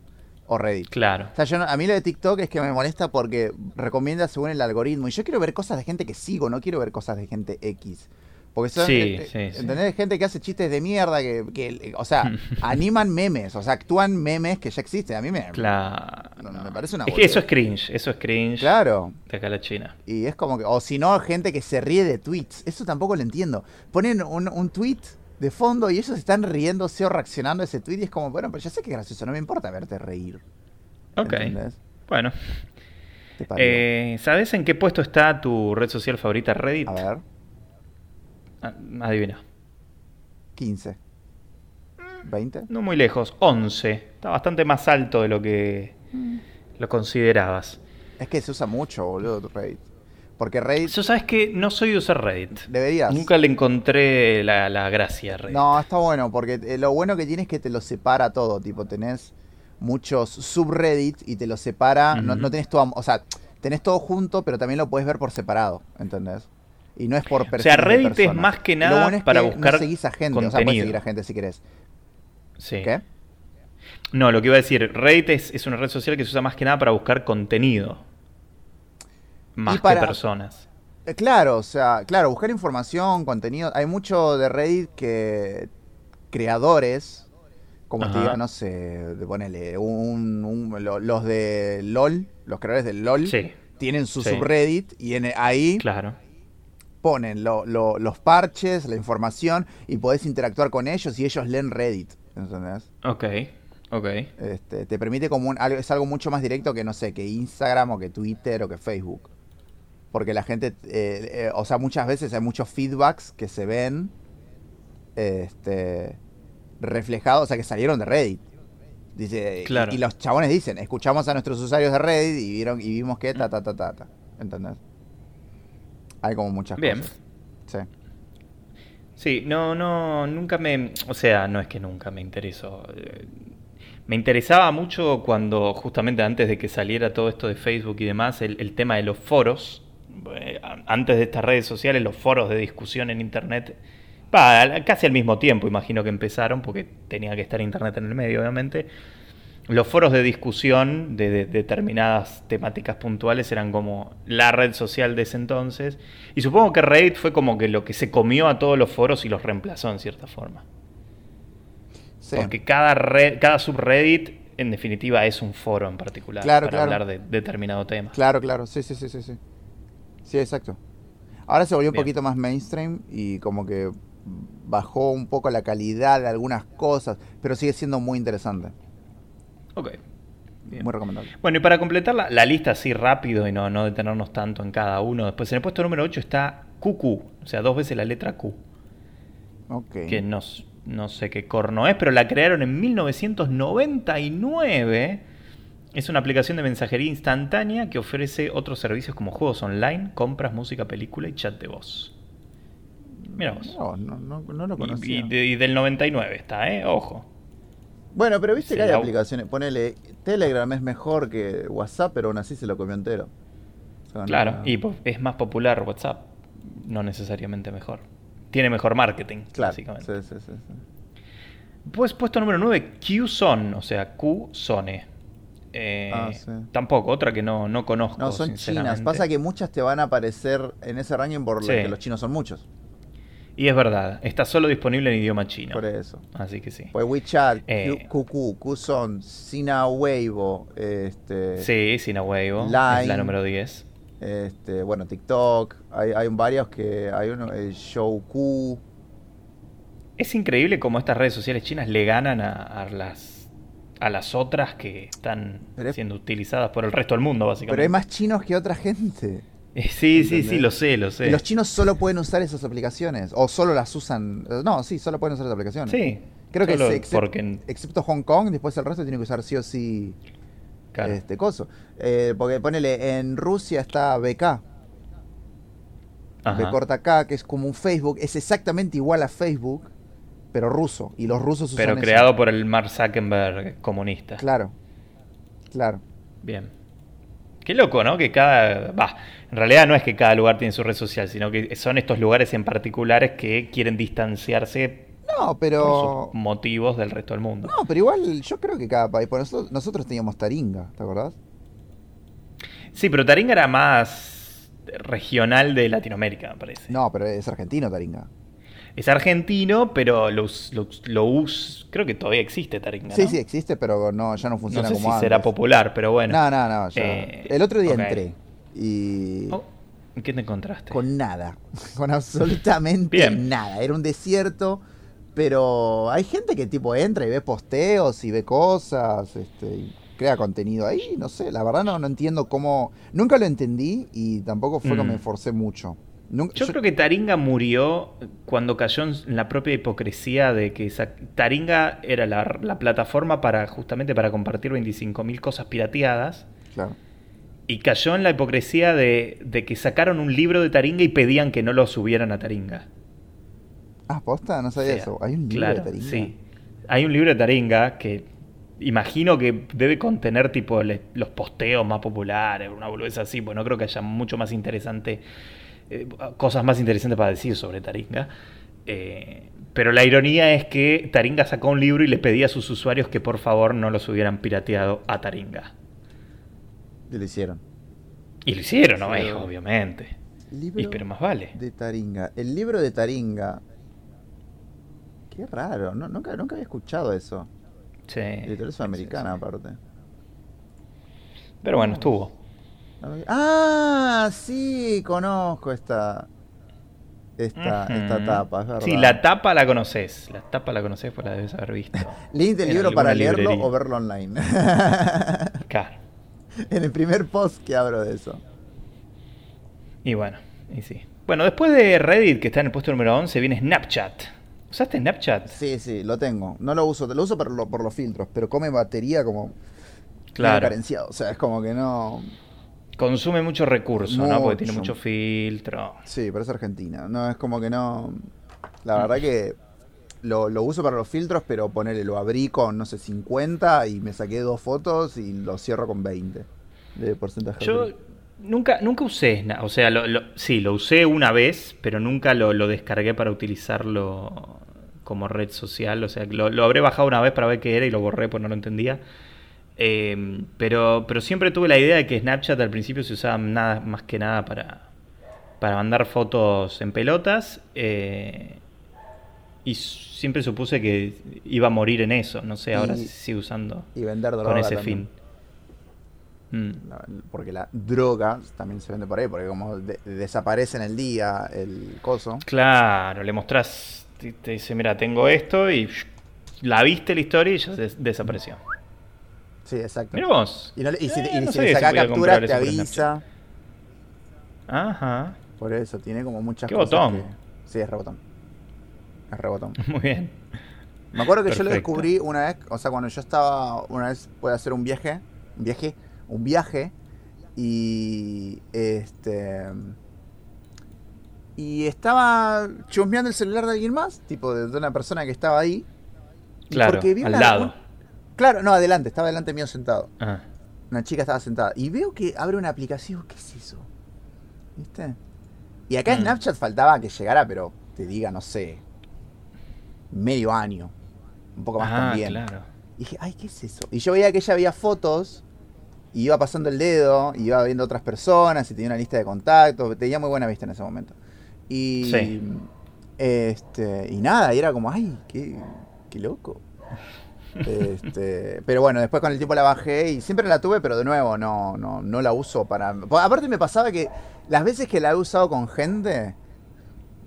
o Reddit. Claro. O sea, yo a mí lo de TikTok es que me molesta porque recomienda según el algoritmo. Y yo quiero ver cosas de gente que sigo, no quiero ver cosas de gente X. Porque son, sí, eh, ¿entendés? Gente que hace chistes de mierda, que, o sea, animan memes, o sea, actúan memes que ya existen. A mí me, claro. me parece una Es que eso es cringe, eso es cringe. Claro. De acá a la China. Y es como que, o si no, gente que se ríe de tweets. Eso tampoco lo entiendo. Ponen un, un tweet de fondo y ellos están riéndose o reaccionando a ese tweet y es como, bueno, pero ya sé que es gracioso, no me importa verte reír. Ok. Bueno. Eh, ¿Sabes en qué puesto está tu red social favorita, Reddit? A ver. Ah, adivina. 15. ¿20? No muy lejos, 11. Está bastante más alto de lo que mm. lo considerabas. Es que se usa mucho, boludo, Reddit. Porque Reddit. Yo sabes que no soy de usar Reddit. Deberías. Nunca le encontré la, la gracia a Reddit. No, está bueno, porque eh, lo bueno que tiene es que te lo separa todo. Tipo, tenés muchos subreddits y te los separa. no, no, tenés todo, o sea, tenés todo junto, pero también lo puedes ver por separado, ¿entendés? Y no es por O sea, Reddit es más que nada para buscar no seguís a gente, contenido. o sea, puedes seguir a gente si querés. Sí. ¿Qué? No, lo que iba a decir, Reddit es, es una red social que se usa más que nada para buscar contenido. Más para- que personas. Eh, Claro, o sea, claro, buscar información, contenido. Hay mucho de Reddit que creadores, como te diga, no sé, ponele, un, un- lo- los de LOL, los creadores de LOL, Sí, tienen su Sí. subreddit y en, ahí claro. ponen lo- lo- los parches, la información y podés interactuar con ellos y ellos leen Reddit. ¿Entendés? Ok, ok. Este, te permite como un, algo, es algo mucho más directo que, no sé, que Instagram o que Twitter o que Facebook. Porque la gente, eh, eh, o sea, muchas veces hay muchos feedbacks que se ven este, reflejados, o sea, que salieron de Reddit. Dice, Claro. y, los chabones dicen, escuchamos a nuestros usuarios de Reddit y vieron y vimos que ta ta ta ta ta. ¿Entendés? Hay como muchas Bien. cosas. Sí. Sí, no, no, nunca me, o sea, no es que nunca me interesó. eh, Me interesaba mucho cuando, justamente antes de que saliera todo esto de Facebook y demás, el, el tema de los foros. Eh, Antes de estas redes sociales, los foros de discusión en Internet, casi al mismo tiempo, imagino que empezaron, porque tenía que estar Internet en el medio, obviamente. Los foros de discusión de, de determinadas temáticas puntuales eran como la red social de ese entonces. Y supongo que Reddit fue como que lo que se comió a todos los foros y los reemplazó en cierta forma. Sí. Porque cada, red, cada subreddit, en definitiva, es un foro en particular Claro, para claro. hablar de determinado tema. Claro, claro, sí, sí, sí, sí, sí. Sí, exacto. Ahora se volvió un poquito más mainstream y como que bajó un poco la calidad de algunas cosas, pero sigue siendo muy interesante, Ok. Bien. muy recomendable. Bueno, y para completar la, la lista así rápido y no, no detenernos tanto en cada uno, después en el puesto número 8 está QQ, o sea, dos veces la letra Q, Ok. que no, no sé qué corno es, pero la crearon en 1999. Es una aplicación de mensajería instantánea que ofrece otros servicios como juegos online, compras, música, película y chat de voz. Mira vos. No, no, no, no lo Y, conocía. y de- y del 99 está, ¿eh? Ojo. Bueno, pero viste Se que hay la- aplicaciones. Ponele, Telegram es mejor que WhatsApp, pero aún así se lo comió entero. O sea, no- Claro, y es más popular WhatsApp, no necesariamente mejor. Tiene mejor marketing, Claro, básicamente. sí, sí, sí, sí. Pues puesto número 9, QZone, o sea, QZone. Eh, Ah, sí. Tampoco, otra que no, no conozco. No, son chinas. Pasa que muchas te van a aparecer en ese ranking por lo Sí. que los chinos son muchos. Y es verdad, está solo disponible en idioma chino. Por eso. Así que sí. Pues WeChat, Eh. QQ, Qzone, Sina Weibo, este, Sí, Sina Weibo, es Line. la número 10. este, bueno, TikTok, hay, hay varios que, hay uno, el Shouku, Es increíble cómo estas redes sociales chinas le ganan a, a las a las otras que están es- siendo utilizadas por el resto del mundo, básicamente. pero hay más chinos que otra gente. Sí, sí, sí, lo sé, lo sé. Y los chinos solo pueden usar esas aplicaciones, o solo las usan, no, sí, solo pueden usar esas aplicaciones. Sí, Creo que es porque excepto Hong Kong, después el resto tiene que usar sí o sí claro. este coso. Eh, porque ponele, en Rusia está BK, Ajá. B corta K, que es como un Facebook, es exactamente igual a Facebook, pero ruso, y los rusos usan Pero eso. creado por el Mark Zuckerberg comunista. Claro, claro. Bien. Qué loco, ¿no? Que cada... Va, en realidad no es que cada lugar tiene su red social, sino que son estos lugares en particulares que quieren distanciarse No, por pero... sus motivos del resto del mundo. No, pero igual yo creo que cada país, por nosotros, nosotros teníamos Taringa, ¿te acordás? Sí, pero Taringa era más regional de Latinoamérica, me parece. No, pero es argentino Taringa. Es argentino, pero lo, lo, lo us- creo que todavía existe Taringa. Sí, ¿no? sí, existe, pero no, ya no No funciona sé como si antes. será popular, pero bueno. No, no, no. ya- Eh, El otro día entré y Oh, ¿Qué te encontraste? con nada, con absolutamente Bien. nada. Era un desierto, pero hay gente que tipo entra y ve posteos y ve cosas, este, y crea contenido ahí. No sé, la verdad no, no entiendo cómo. Nunca lo entendí y tampoco fue que Mm. me esforcé mucho. Nunca- Yo yo- creo que Taringa murió cuando cayó en la propia hipocresía de que esa- Taringa era la, la plataforma para justamente para compartir 25.000 cosas pirateadas Claro. y cayó en la hipocresía de, de que sacaron un libro de Taringa y pedían que no lo subieran a Taringa. Ah, posta, no sabía O sea, eso. Hay un libro claro, de Taringa. Sí. Hay un libro de Taringa que imagino que debe contener tipo le- los posteos más populares, una boludez así, pues no creo que haya mucho más interesante eh, cosas más interesantes para decir sobre Taringa. Eh, pero la ironía es que Taringa sacó un libro y le pedía a sus usuarios que por favor no los hubieran pirateado a Taringa. Y lo hicieron. Y lo hicieron, obviamente. y, pero más vale. De Taringa. El libro de Taringa. Qué raro, nunca, nunca había escuchado eso. Sí. Literatura sudamericana, aparte. Pero bueno, estuvo. Ah, sí, conozco esta esta, esta tapa, es verdad. Sí, la tapa la conoces. La tapa la conoces, pues la debes haber visto. Link del libro para leerlo o verlo online. claro. En el primer post que abro de eso. Y bueno, y sí. Bueno, después de Reddit, que está en el puesto número 11, viene Snapchat. ¿Usaste Snapchat? Sí, sí, lo tengo. No lo uso, lo uso por, por los filtros, pero come batería como claro. carenciado. O sea, es como que no. Consume mucho recurso, ¿no? Porque tiene mucho filtro. Sí, pero es Argentina. No, es como que no. La verdad que lo, uso para los filtros, pero ponerle, lo abrí con, no sé, 50 y me saqué dos fotos y lo cierro con 20 de porcentaje. Yo nunca, nunca usé, o sea, lo, sí, lo usé una vez, pero nunca lo, descargué para utilizarlo como red social. O sea, lo, lo habré bajado una vez para ver qué era y lo borré porque no lo entendía. Em, pero, pero siempre tuve la idea de que Snapchat al principio se usaba nada más que nada para, para mandar fotos en pelotas. Eh, y siempre supuse que iba a morir en eso. No sé, ahora se sigue usando y vender con ese fin. Mm. Porque la droga también se vende por ahí, porque como desaparece en el día el coso. Claro, le mostrás, te, dice, mira, tengo esto y la viste la historia y ya desapareció. Sí, exacto. Mira vos. Y, si, eh, le sacas captura, te avisa. Ajá. Por eso, tiene como muchas ¿Qué botón? Sí, es rebotón. Es rebotón. Muy bien. Me acuerdo que yo lo descubrí una vez, o sea, cuando yo estaba, una vez pude hacer un viaje, un viaje, un viaje, y este y estaba chusmeando el celular de alguien más, tipo de, una persona que estaba ahí. Claro, al lado. Claro, no, adelante, estaba delante mío sentado. Ah. Una chica estaba sentada. Y veo que abre una aplicación. ¿Qué es eso? ¿Viste? Y acá en mm. Snapchat faltaba que llegara, pero te diga, no sé, medio año. Un poco más ah, también. Claro. Y dije, ay, ¿qué es eso? Y yo veía que ella había fotos, y iba pasando el dedo, y iba viendo otras personas, y tenía una lista de contactos. Tenía muy buena vista en ese momento. Y. Sí. Este. Y nada, y era como, ay, qué, qué loco. Este, pero bueno, después con el tiempo la bajé y siempre la tuve, pero de nuevo no, no, no la uso para. Aparte me pasaba que las veces que la he usado con gente,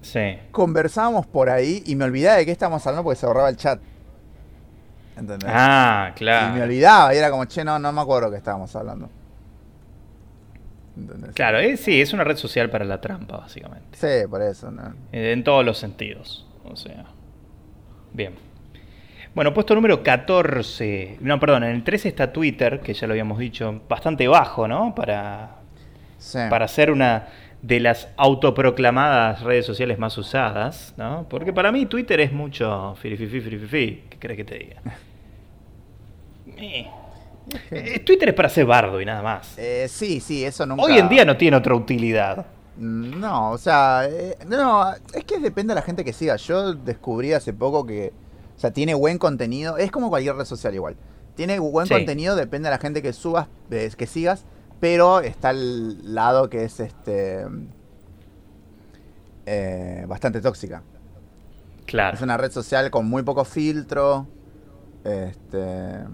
sí. conversábamos por ahí y me olvidaba de qué estábamos hablando porque se borraba el chat. ¿Entendés? Ah, claro. Y me olvidaba y era como, che, no, no me acuerdo que estábamos hablando. Claro, sí, es una red social para la trampa, básicamente. Sí, por eso. ¿no? En todos los sentidos. O sea. Bien. Bueno, puesto número 14. No, perdón, en el 13 está Twitter, que ya lo habíamos dicho, bastante bajo, ¿no? Para, para ser una de las autoproclamadas redes sociales más usadas, ¿no? Porque para mí Twitter es mucho firififi, firififi. ¿Qué crees que te diga? Eh. Eh, Twitter es para ser bardo y nada más. Eh, sí, sí, eso nunca... Hoy en día no tiene otra utilidad. No, o sea, no, es que depende de la gente que siga. Yo descubrí hace poco que sea, tiene buen contenido. Es como cualquier red social igual. Tiene buen contenido, depende de la gente que subas, que sigas. Pero está el lado que es este. Eh, bastante tóxica. Claro. Es una red social con muy poco filtro. Este.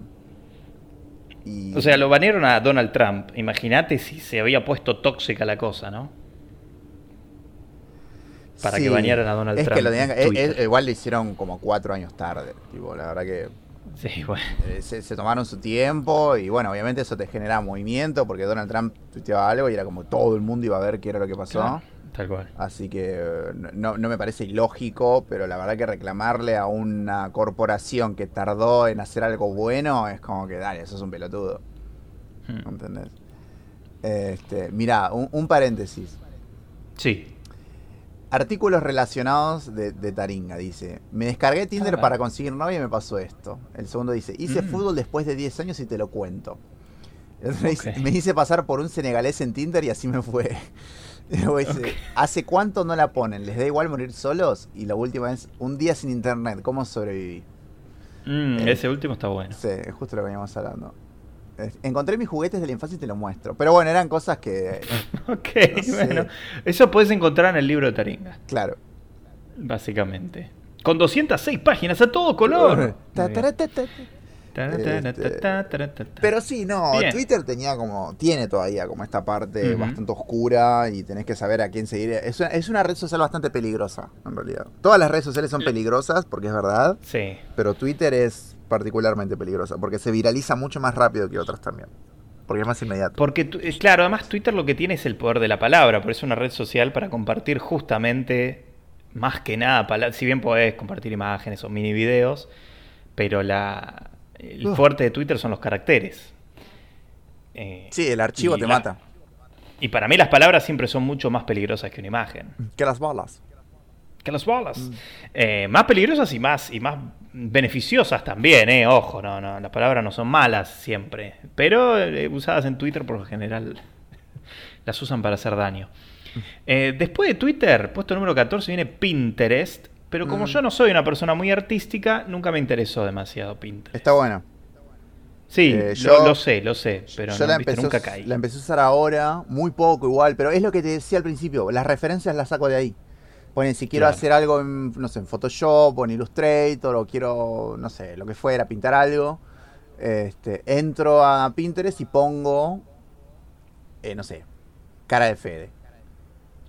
O sea, lo banearon a Donald Trump. Imagínate si se había puesto tóxica la cosa, ¿no? Para que bañaran a Donald Trump. Que igual lo hicieron como cuatro años tarde. Tipo, la verdad que. Sí, bueno. Eh, se, tomaron su tiempo y bueno, obviamente eso te genera movimiento porque Donald Trump tuiteaba algo y era como todo el mundo iba a ver qué era lo que pasó. tal cual. Así que no, no me parece ilógico, pero la verdad que reclamarle a una corporación que tardó en hacer algo bueno es como que, dale, eso es un pelotudo. Hmm. ¿Entendés? Este, mirá, un paréntesis. Sí. Artículos relacionados de, Taringa, dice. Me descargué Tinder ah. para conseguir novia y me pasó esto. El segundo dice, hice mm. fútbol después de 10 años y te lo cuento. me hice pasar por un senegalés en Tinder y así me fue. Dice, ¿hace cuánto no la ponen? ¿Les da igual morir solos? Y la última es, un día sin internet, ¿cómo sobreviví? Mm, Eh, ese último está bueno. Sí, es justo lo que veníamos hablando. Encontré mis juguetes de la infancia y te lo muestro. Pero bueno, eran cosas que, Ok, No sé. bueno. Eso puedes encontrar en el libro de Taringa, claro. básicamente. Con 206 páginas a todo color. Este, Pero sí, no, Bien. Twitter tenía como, tiene todavía como esta parte Ujú. bastante oscura y tenés que saber a quién seguir. Es una, es una red social bastante peligrosa, en realidad. Todas las redes sociales son peligrosas, porque es verdad, Sí. pero Twitter es particularmente peligrosa, porque se viraliza mucho más rápido que otras también. Porque es más inmediato. Porque, claro, además Twitter lo que tiene es el poder de la palabra, por eso es una red social para compartir justamente, más que nada, si bien podés compartir imágenes o mini videos, pero la, el fuerte de Twitter son los caracteres. Eh, Sí, el archivo te la- mata. Y para mí las palabras siempre son mucho más peligrosas que una imagen. Que las balas. Que las bolas. Mm. Eh, más peligrosas y más, y más beneficiosas también, eh. Ojo, no, no, las palabras no son malas siempre. Pero eh, usadas en Twitter por lo general las usan para hacer daño. Eh, después de Twitter, puesto número 14, viene Pinterest. Pero como Mm. yo no soy una persona muy artística, nunca me interesó demasiado Pinterest. Está bueno. Sí, Eh, lo, yo- lo sé, lo sé, pero Yo no, la, viste, empecé, nunca caí. la empecé a usar ahora, muy poco igual, pero es lo que te decía al principio, las referencias las saco de ahí. Ponen, si quiero Claro. hacer algo en, no sé, en Photoshop o en Illustrator o quiero, no sé, lo que fuera, pintar algo, este, entro a Pinterest y pongo, eh, no sé, cara de Fede.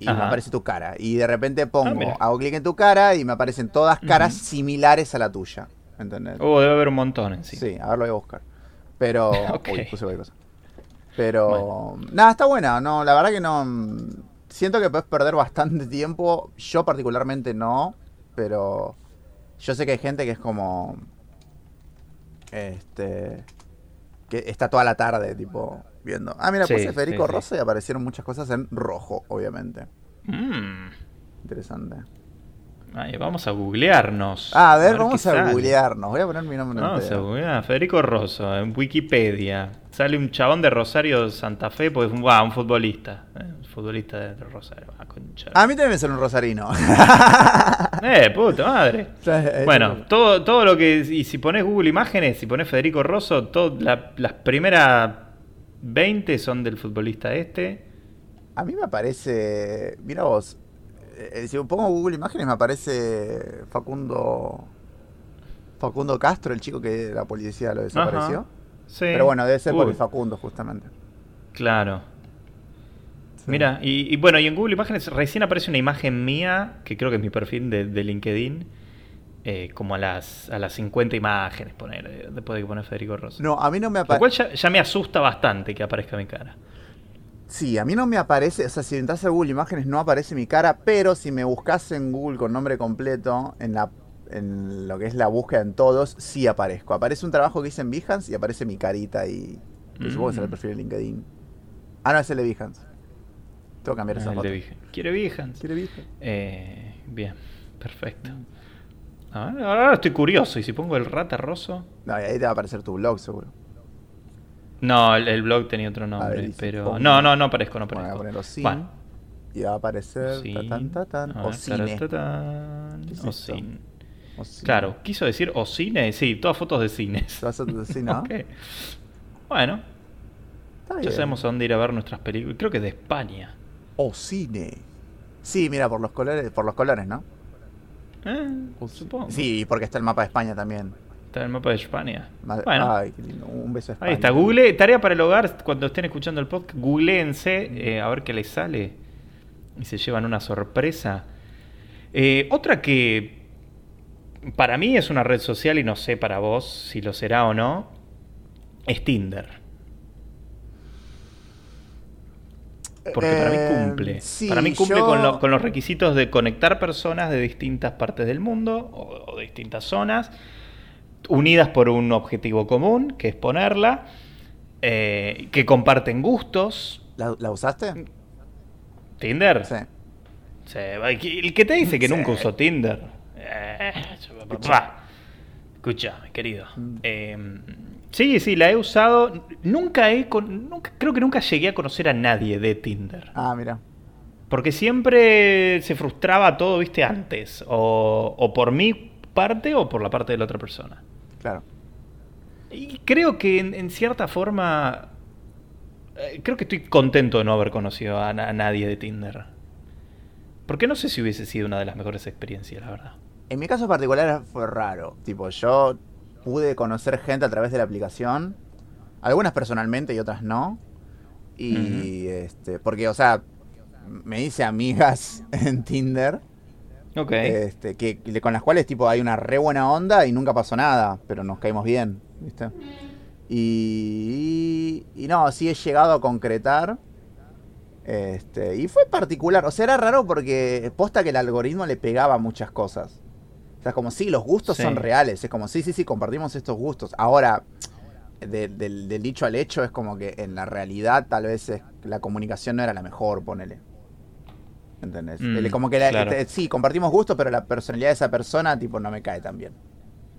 Y me aparece tu cara. Y de repente pongo, Ah, mira. hago clic en tu cara y me aparecen todas caras similares a la tuya. ¿Entendés? Oh, debe haber un montón en sí. Sí, a ver, lo voy a buscar. Pero. Uy, puse. Pero. Nada, está buena. No, la verdad que no. Siento que puedes perder bastante tiempo. Yo, particularmente, no. Pero. Yo sé que hay gente que es como. Este. Que está toda la tarde, tipo. Viendo. Ah, mira, Sí, puse Federico sí. Rosa y aparecieron muchas cosas en rojo, obviamente. Mm. Interesante. Ay, vamos a googlearnos. Ah, a ver, qué vamos a sale. googlearnos. Voy a poner mi nombre Vamos a googlear. Federico Rosso, en Wikipedia. Sale un chabón de Rosario Santa Fe, pues un, un futbolista. eh, un futbolista de Rosario. Ah. A mí también me sale un rosarino. Eh, puta madre. Eh, Bueno, todo, todo lo que. Y si pones Google Imágenes, si pones Federico Rosso, todo, la- las primeras 20 son del futbolista este. A mí me aparece. Mira vos. Eh, si pongo Google Imágenes, me aparece Facundo. Facundo Castro, el chico que la policía lo desapareció. Sí. Pero bueno, debe ser por Uy, el Facundo, justamente. Claro. Sí. Mira, y, y bueno, y en Google Imágenes recién aparece una imagen mía, que creo que es mi perfil de, de LinkedIn, eh, como a las, a las 50 imágenes, poner, eh, después de que pone Federico Rosso. No, a mí no me Lo cual aparece. ya, ya me asusta bastante que aparezca mi cara. Sí, a mí no me aparece. O sea, si entras a Google Imágenes no aparece mi cara, pero si me buscas en Google con nombre completo, en la en lo que es la búsqueda en todos, sí aparezco. Aparece un trabajo que hice en Behance y aparece mi carita y. y supongo que será el Mm. perfil de LinkedIn. Ah, no, es el de Behance. Tengo que cambiar esa Ah, el foto. ¿Quiere Behance? ¿Quiere Behance? Eh, bien, perfecto. A ver, ahora estoy curioso, y si pongo el rata roso... No, y ahí te va a aparecer tu blog, seguro. No, el, el blog tenía otro A nombre, ver, pero... pongo- No, no, no aparezco, no Bueno, voy a aparezco. poner Osin. Bueno. Y va a aparecer. A ver, Ocine. taratatán, ¿Qué es esto? Osin. Ocine. Claro, quiso decir o cine, sí, todas fotos de cines. ¿Te vas a tu cine, no? Ok. Bueno, Está ya bien. sabemos a dónde ir a ver nuestras películas. Creo que de España. Ocine. Sí, mira, por los colores, por los colores, ¿no? Eh, supongo. Sí, porque está el mapa de España también. Está en el mapa de España. Bueno, Ay, qué lindo. Un beso a España. ahí está. Google, tarea para el hogar, cuando estén escuchando el podcast, googleense eh, a ver qué les sale. Y se llevan una sorpresa. Eh, otra que para mí es una red social y no sé para vos si lo será o no, es Tinder. Porque para mí Eh, cumple. sí, para mí cumple yo- con, lo- con los requisitos de conectar personas de distintas partes del mundo o, o de distintas zonas, unidas por un objetivo común, que es ponerla, eh, que comparten gustos. ¿La, la usaste? ¿Tinder? Sí. Sí, el que te dice que Sí. nunca usó Tinder. Eh. Escucha, querido. Mm. Eh, sí, sí, la he usado. Nunca he. con- nunca, creo que nunca llegué a conocer a nadie de Tinder. Ah, mira. Porque siempre se frustraba todo, viste, antes. O, o por mi parte o por la parte de la otra persona. Claro. Y creo que en, cierta forma. eh, creo que estoy contento de no haber conocido a, na- a nadie de Tinder. Porque no sé si hubiese sido una de las mejores experiencias, la verdad. En mi caso particular fue raro. Tipo, yo pude conocer gente a través de la aplicación. Algunas personalmente y otras no. Y este, porque, o sea, me hice amigas en Tinder. Ok. Este, que, con las cuales tipo hay una re buena onda y nunca pasó nada, pero nos caímos bien, ¿viste? Y, y no, sí he llegado a concretar. Este, y fue particular, o sea, era raro porque posta que el algoritmo le pegaba muchas cosas. O sea, como sí, los gustos Sí. son reales, es como sí, sí, sí, compartimos estos gustos. Ahora, de- del, del dicho al hecho es como que en la realidad tal vez es- la comunicación no era la mejor, ponele. ¿Entendés? Mm, como que la- claro. este, sí, compartimos gustos, pero la personalidad de esa persona tipo no me cae tan bien.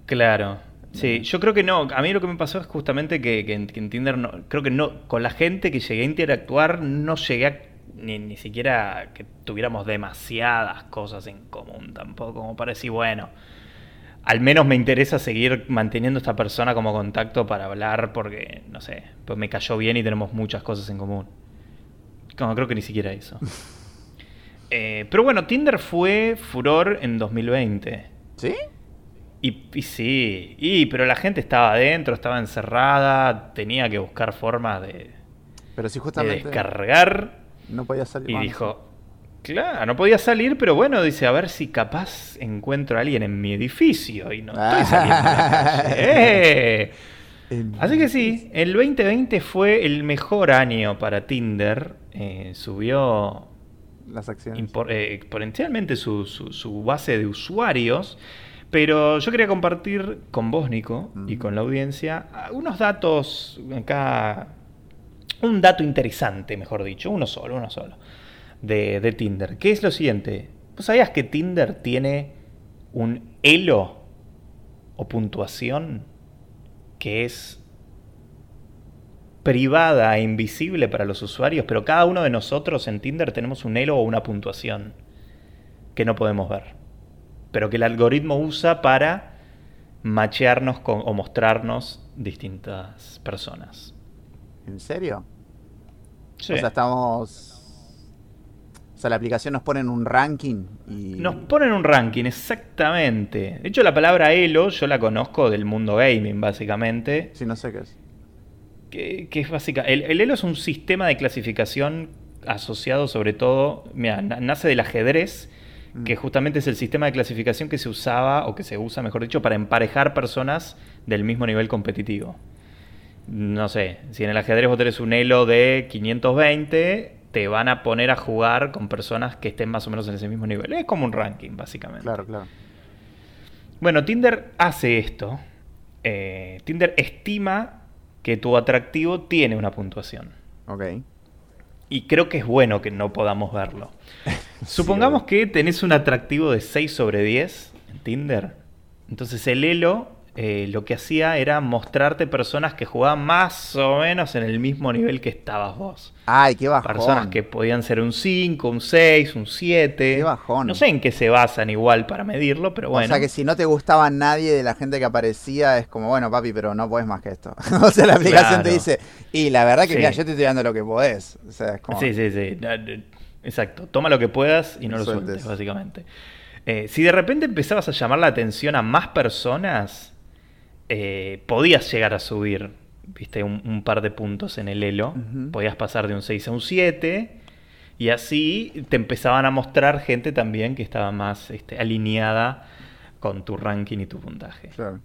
Claro. Sí, yo creo que no. A mí lo que me pasó es justamente que, que en, que en Tinder no, creo que no, con la gente que llegué a interactuar no llegué a ni, ni siquiera que tuviéramos demasiadas cosas en común tampoco, como para decir, bueno, al menos me interesa seguir manteniendo a esta persona como contacto para hablar porque, no sé, pues me cayó bien y tenemos muchas cosas en común. Como creo que ni siquiera eso. Eh, pero bueno, Tinder fue furor en 2020. ¿Sí? Y, y sí, y, pero la gente estaba adentro, estaba encerrada, tenía que buscar formas de, Pero si de justamente descargar no podía salir. y dijo, claro, no podía salir, pero bueno, dice, a ver si capaz encuentro a alguien en mi edificio y no estoy saliendo. ¡Eh! Así que sí, el 2020 fue el mejor año para Tinder, eh, subió Las acciones. impor- eh, exponencialmente su, su- su base de usuarios. Pero yo quería compartir con vos, Nico, y con la audiencia, unos datos acá. Un dato interesante, mejor dicho, uno solo, uno solo, de, de Tinder. Que es lo siguiente: ¿Vos sabías que Tinder tiene un elo o puntuación que es privada e invisible para los usuarios, pero cada uno de nosotros en Tinder tenemos un elo o una puntuación que no podemos ver, pero que el algoritmo usa para machearnos con, o mostrarnos distintas personas. ¿En serio? Sí. O sea, estamos. O sea, la aplicación nos pone en un ranking y. Nos ponen un ranking, exactamente. De hecho, la palabra elo yo la conozco del mundo gaming, básicamente. Sí, no sé qué es. Que, que es básica. El, el Elo es un sistema de clasificación asociado sobre todo, mira, na- nace del ajedrez, Mm. que justamente es el sistema de clasificación que se usaba, o que se usa, mejor dicho, para emparejar personas del mismo nivel competitivo. No sé, si en el ajedrez vos tenés un Elo de 520, te van a poner a jugar con personas que estén más o menos en ese mismo nivel. Es como un ranking, básicamente. Claro, claro. Bueno, Tinder hace esto. Eh, Tinder estima que tu atractivo tiene una puntuación. Ok. Y creo que es bueno que no podamos verlo. Supongamos que tenés un atractivo de 6 sobre 10 en Tinder. Entonces el Elo eh, lo que hacía era mostrarte personas que jugaban más o menos en el mismo nivel que estabas vos. Ay, qué bajón. Personas que podían ser un 5, un 6, un 7. Qué bajón. No sé en qué se basan igual para medirlo, pero bueno. O sea que si no te gustaba nadie de la gente que aparecía, es como, bueno, papi, pero no podés más que esto. o sea, la aplicación Claro. te dice, y la verdad que, Sí. mira, yo te estoy dando lo que podés. O sea, es como. Sí, sí, sí. Exacto. Toma lo que puedas y no lo Sueltes. sueltes, básicamente. Eh, si de repente empezabas a llamar la atención a más personas, eh, podías llegar a subir, viste, un, un par de puntos en el elo. Podías pasar de un 6 a un 7. Y así te empezaban a mostrar gente también que estaba más este, alineada con tu ranking y tu puntaje. Claro.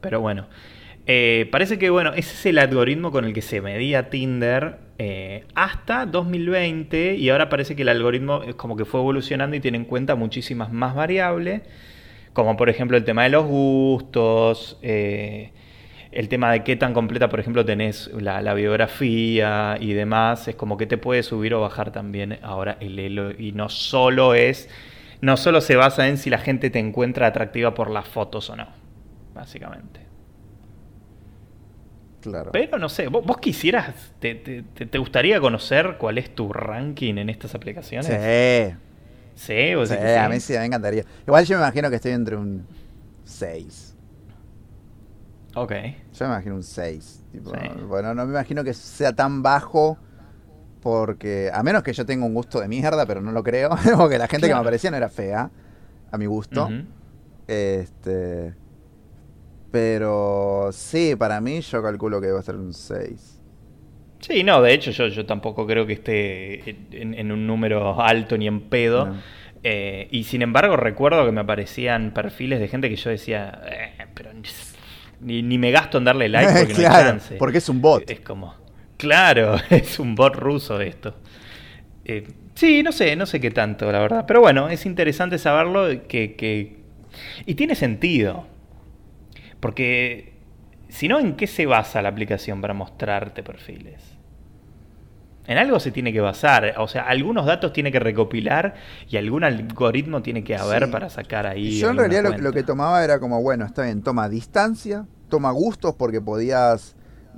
Pero bueno, eh, parece que bueno, ese es el algoritmo con el que se medía Tinder eh, hasta 2020 y ahora parece que el algoritmo es como que fue evolucionando y tiene en cuenta muchísimas más variables, como por ejemplo el tema de los gustos, eh, el tema de qué tan completa, por ejemplo, tenés la, la biografía y demás, es como que te puede subir o bajar también ahora el elo y no solo es, no solo se basa en si la gente te encuentra atractiva por las fotos o no, básicamente. Claro. Pero no sé, vos, vos quisieras, te, te- te- te gustaría conocer cuál es tu ranking en estas aplicaciones? Sí. Sí, vos Sí, a mí sí me encantaría. Igual yo me imagino que estoy entre un 6. Ok. Yo me imagino un 6. Tipo, Sí. Bueno, no me imagino que sea tan bajo porque, a menos que yo tenga un gusto de mierda, pero no lo creo, porque la gente que me aparecía no era fea, a mi gusto. Este. Pero sí, para mí yo calculo que va a ser un 6. Sí, no, de hecho yo, yo tampoco creo que esté en, en un número alto ni en pedo. No. Eh, y sin embargo recuerdo que me aparecían perfiles de gente que yo decía, "Eh, pero ni, ni me gasto en darle like porque no hay chance. porque es un bot. Es como, claro, es un bot ruso esto. Eh, sí, no sé, no sé qué tanto, la verdad. Pero bueno, es interesante saberlo que, que... Y tiene sentido. Porque si no, ¿en qué se basa la aplicación para mostrarte perfiles? En algo se tiene que basar, o sea, algunos datos tiene que recopilar y algún algoritmo tiene que haber Sí. para sacar ahí. Yo en realidad lo, lo que tomaba era como, bueno, está bien, toma distancia, toma gustos porque podías,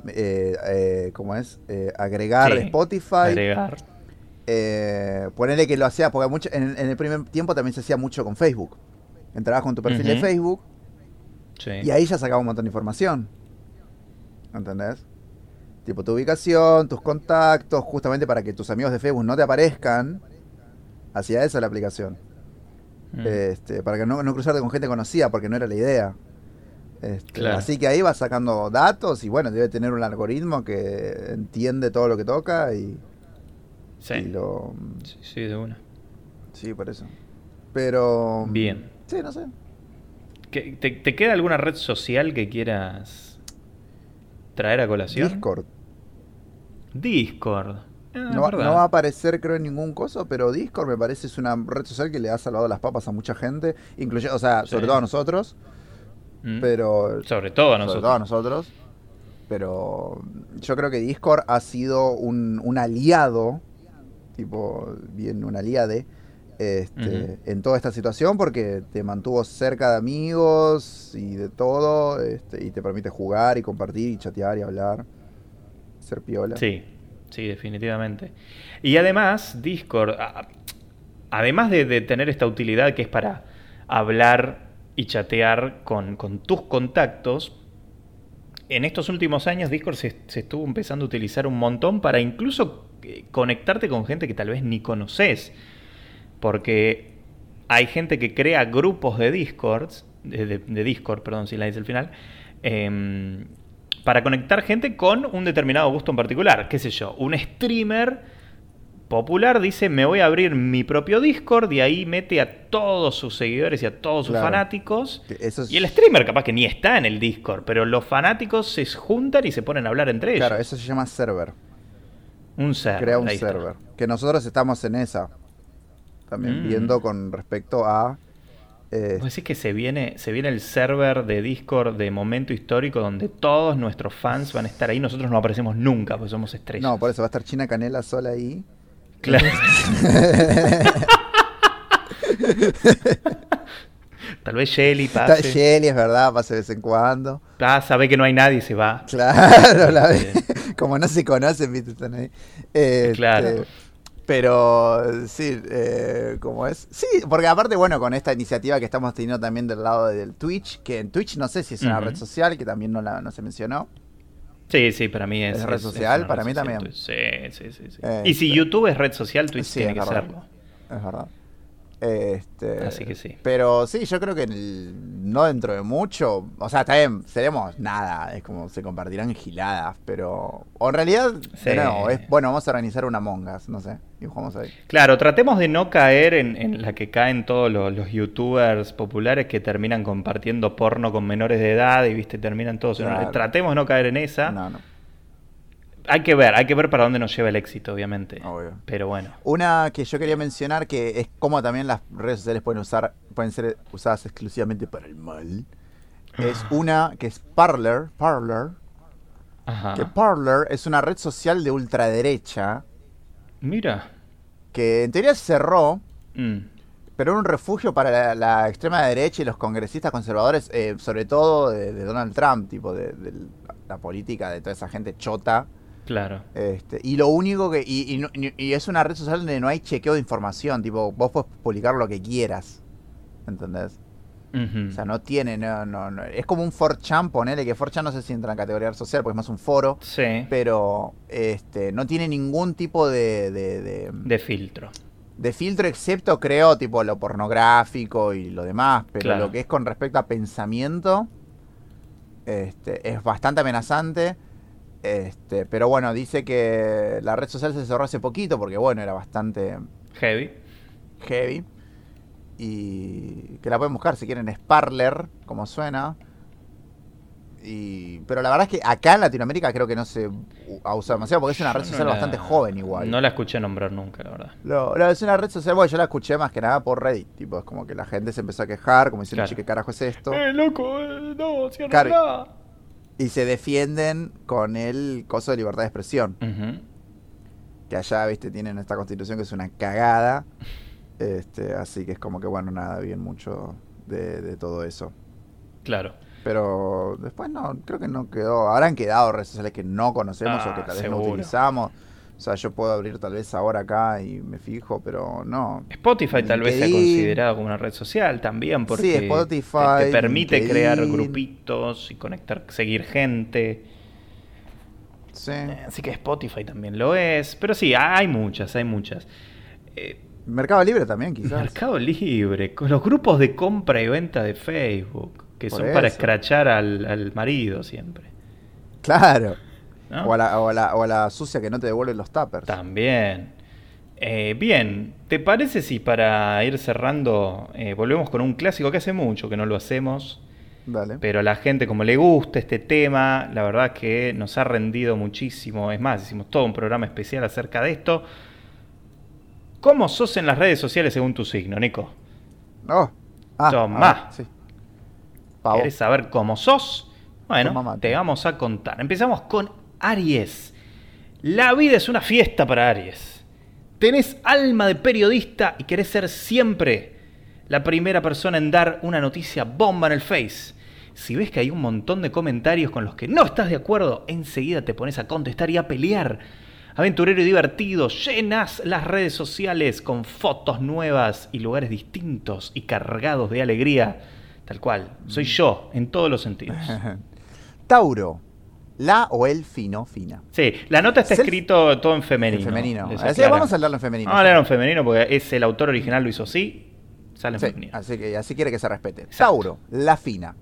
eh, eh, ¿cómo es? Eh, agregar Sí, Spotify. Agregar. Eh, ponerle que lo hacías, porque mucho, en, en el primer tiempo también se hacía mucho con Facebook. Entrabas con tu perfil de. Facebook Sí. y ahí ya sacaba un montón de información. ¿Entendés? Tipo tu ubicación, tus contactos, justamente para que tus amigos de Facebook no te aparezcan. Hacía eso la aplicación. Mm. Este, para que no, no cruzarte con gente conocida, porque no era la idea. Este, Claro. Así que ahí vas sacando datos y bueno, debe tener un algoritmo que entiende todo lo que toca y, sí. y lo... sí, sí, de una. Sí, por eso. Pero... Bien. Sí, no sé. ¿Qué- te, te queda alguna red social que quieras traer a colación? Discord. Discord. Ah, No, va- verdad. no va a aparecer creo en ningún coso, pero Discord me parece es una red social que le ha salvado las papas a mucha gente, incluye, o sea, Sí. sobre todo a nosotros, Mm. pero Sobre todo a sobre nosotros. todo a nosotros. Pero yo creo que Discord ha sido un, un aliado, tipo, bien un aliade, este, en toda esta situación porque te mantuvo cerca de amigos y de todo, este, y te permite jugar y compartir y chatear y hablar, ser piola. Sí, sí, definitivamente. Y además, Discord, además de, tener esta utilidad que es para hablar y chatear con, tus contactos, en estos últimos años Discord se, estuvo empezando a utilizar un montón para incluso eh, conectarte con gente que tal vez ni conoces. Porque hay gente que crea grupos de Discord, de, de- de Discord, perdón, si la dice al final, em, para conectar gente con un determinado gusto en particular. ¿Qué sé yo? Un streamer popular dice, me voy a abrir mi propio Discord y ahí mete a todos sus seguidores y a todos sus Claro. fanáticos. Es- Y el streamer capaz que ni está en el Discord, pero los fanáticos se juntan y se ponen a hablar entre ellos. Claro, eso se llama server. Un server. crea un está. server. Que nosotros estamos en esa. También Mm. viendo con respecto a. eh, ¿Vos decís que se viene, se viene el server de Discord de momento histórico donde todos nuestros fans van a estar ahí? Nosotros no aparecemos nunca, porque somos estrellas. no, por eso va a estar China Canela sola ahí. Claro. Tal vez Shelly pase. Shelly, es verdad, pasa de vez en cuando. Pasa, ve que no hay nadie y se va. Claro, la ve- como no se conocen, viste, están ahí. Este, Claro. Pero sí, eh, ¿cómo es? Sí, porque aparte, bueno, con esta iniciativa que estamos teniendo también del lado del Twitch, que en Twitch no sé si es una red social, que también no, la, no se mencionó. Sí, sí, para mí es. ¿Es red social? Para red mí social, también. Sí, sí, sí. sí. Eh, y si sí. YouTube es red social, Twitch Sí, tiene que verdad. serlo. Es verdad. Este, Así que sí. Pero sí, yo creo que el- no dentro de mucho, o sea, está bien, seremos nada, es como se compartirán giladas, pero... O en realidad, Sí. nuevo, es, bueno, vamos a organizar una mongas, no sé, y jugamos ahí. Claro, tratemos de no caer en, en la que caen todos los, los youtubers populares que terminan compartiendo porno con menores de edad y viste terminan todos. en Claro. Tratemos de no caer en esa. No, no. Hay que ver, hay que ver para dónde nos lleva el éxito, obviamente. Obvio. Pero bueno. Una que yo quería mencionar que es como también las redes sociales pueden usar, pueden ser usadas exclusivamente para el mal. Es una que es Parler, Parler, Ajá. que Parler es una red social de ultraderecha Mira. que en teoría cerró, Mm. pero era un refugio para la, la extrema derecha y los congresistas conservadores, eh, sobre todo de, de Donald Trump, tipo de, de la política de toda esa gente chota. Claro. Este, y lo único que. Y, y no- y- es una red social donde no hay chequeo de información. Tipo, vos podés publicar lo que quieras. ¿Entendés? Ujú. O sea, no tiene. No, no, no- Es como un 4chan, ponele que 4chan no sé si entra en categoría red social, porque es más un foro. Sí. Pero este, no tiene ningún tipo de, de, de- De filtro. de filtro, excepto creo, tipo lo pornográfico y lo demás. Pero Claro. lo que es con respecto a pensamiento, este, es bastante amenazante. Este, pero bueno, dice que la red social se cerró hace poquito porque bueno, era bastante Heavy. heavy. Y que la pueden buscar si quieren, es Parler, como suena. Y, pero la verdad es que acá en Latinoamérica creo que no se ha usado demasiado porque es una red no social la- bastante joven igual. No la escuché nombrar nunca, la verdad. No, no, es una red social, bueno, yo la escuché más que nada por Reddit. Tipo, es como que la gente se empezó a quejar, como diciendo, Claro. "Che, ¿qué carajo es esto? ¡Eh, loco! eh, no, cierra Claro. Y se defienden con el coso de libertad de expresión. Que allá, viste, tienen esta constitución que es una cagada. Este, así que es como que, bueno, nada, bien mucho de, de todo eso. Claro. Pero después no, creo que no quedó. Habrán quedado redes sociales que no conocemos Ah, o que tal vez no utilizamos. O sea, yo puedo abrir tal vez ahora acá y me fijo, pero no. Spotify tal vez sea considerado como una red social también porque Sí, Spotify, te, te permite LinkedIn. crear grupitos y conectar, seguir gente. Sí. Así que Spotify también lo es. Pero sí, hay muchas, hay muchas. Eh, Mercado Libre también, quizás. Mercado Libre, con los grupos de compra y venta de Facebook, que Por son para escrachar al, al marido siempre. Claro. ¿No? O, a la, o, a la, o a la sucia que no te devuelven los tuppers. También. Eh, bien, ¿te parece si para ir cerrando eh, volvemos con un clásico que hace mucho que no lo hacemos? Dale. Pero a la gente, como le gusta este tema, la verdad que nos ha rendido muchísimo. Es más, hicimos todo un programa especial acerca de esto. ¿Cómo sos en las redes sociales según tu signo, Nico? Oh. Ah, Tomá. ver, sí. ¿Querés saber cómo sos? Bueno, te vamos a contar. Empezamos con Aries. La vida es una fiesta para Aries. Tenés alma de periodista y querés ser siempre la primera persona en dar una noticia bomba en el Face. Si ves que hay un montón de comentarios con los que no estás de acuerdo, enseguida te pones a contestar y a pelear. Aventurero y divertido, llenas las redes sociales con fotos nuevas y lugares distintos y cargados de alegría. Tal cual, soy yo en todos los sentidos. Tauro. La o el fino, fina. Sí, la nota está Self- escrito todo en femenino. En femenino. Así, aclara. vamos a hablarlo en femenino. Vamos a hablarlo en femenino porque es el autor original lo hizo así, sale en Sí, femenino. así que así quiere que se respete. Exacto. Tauro, la fina.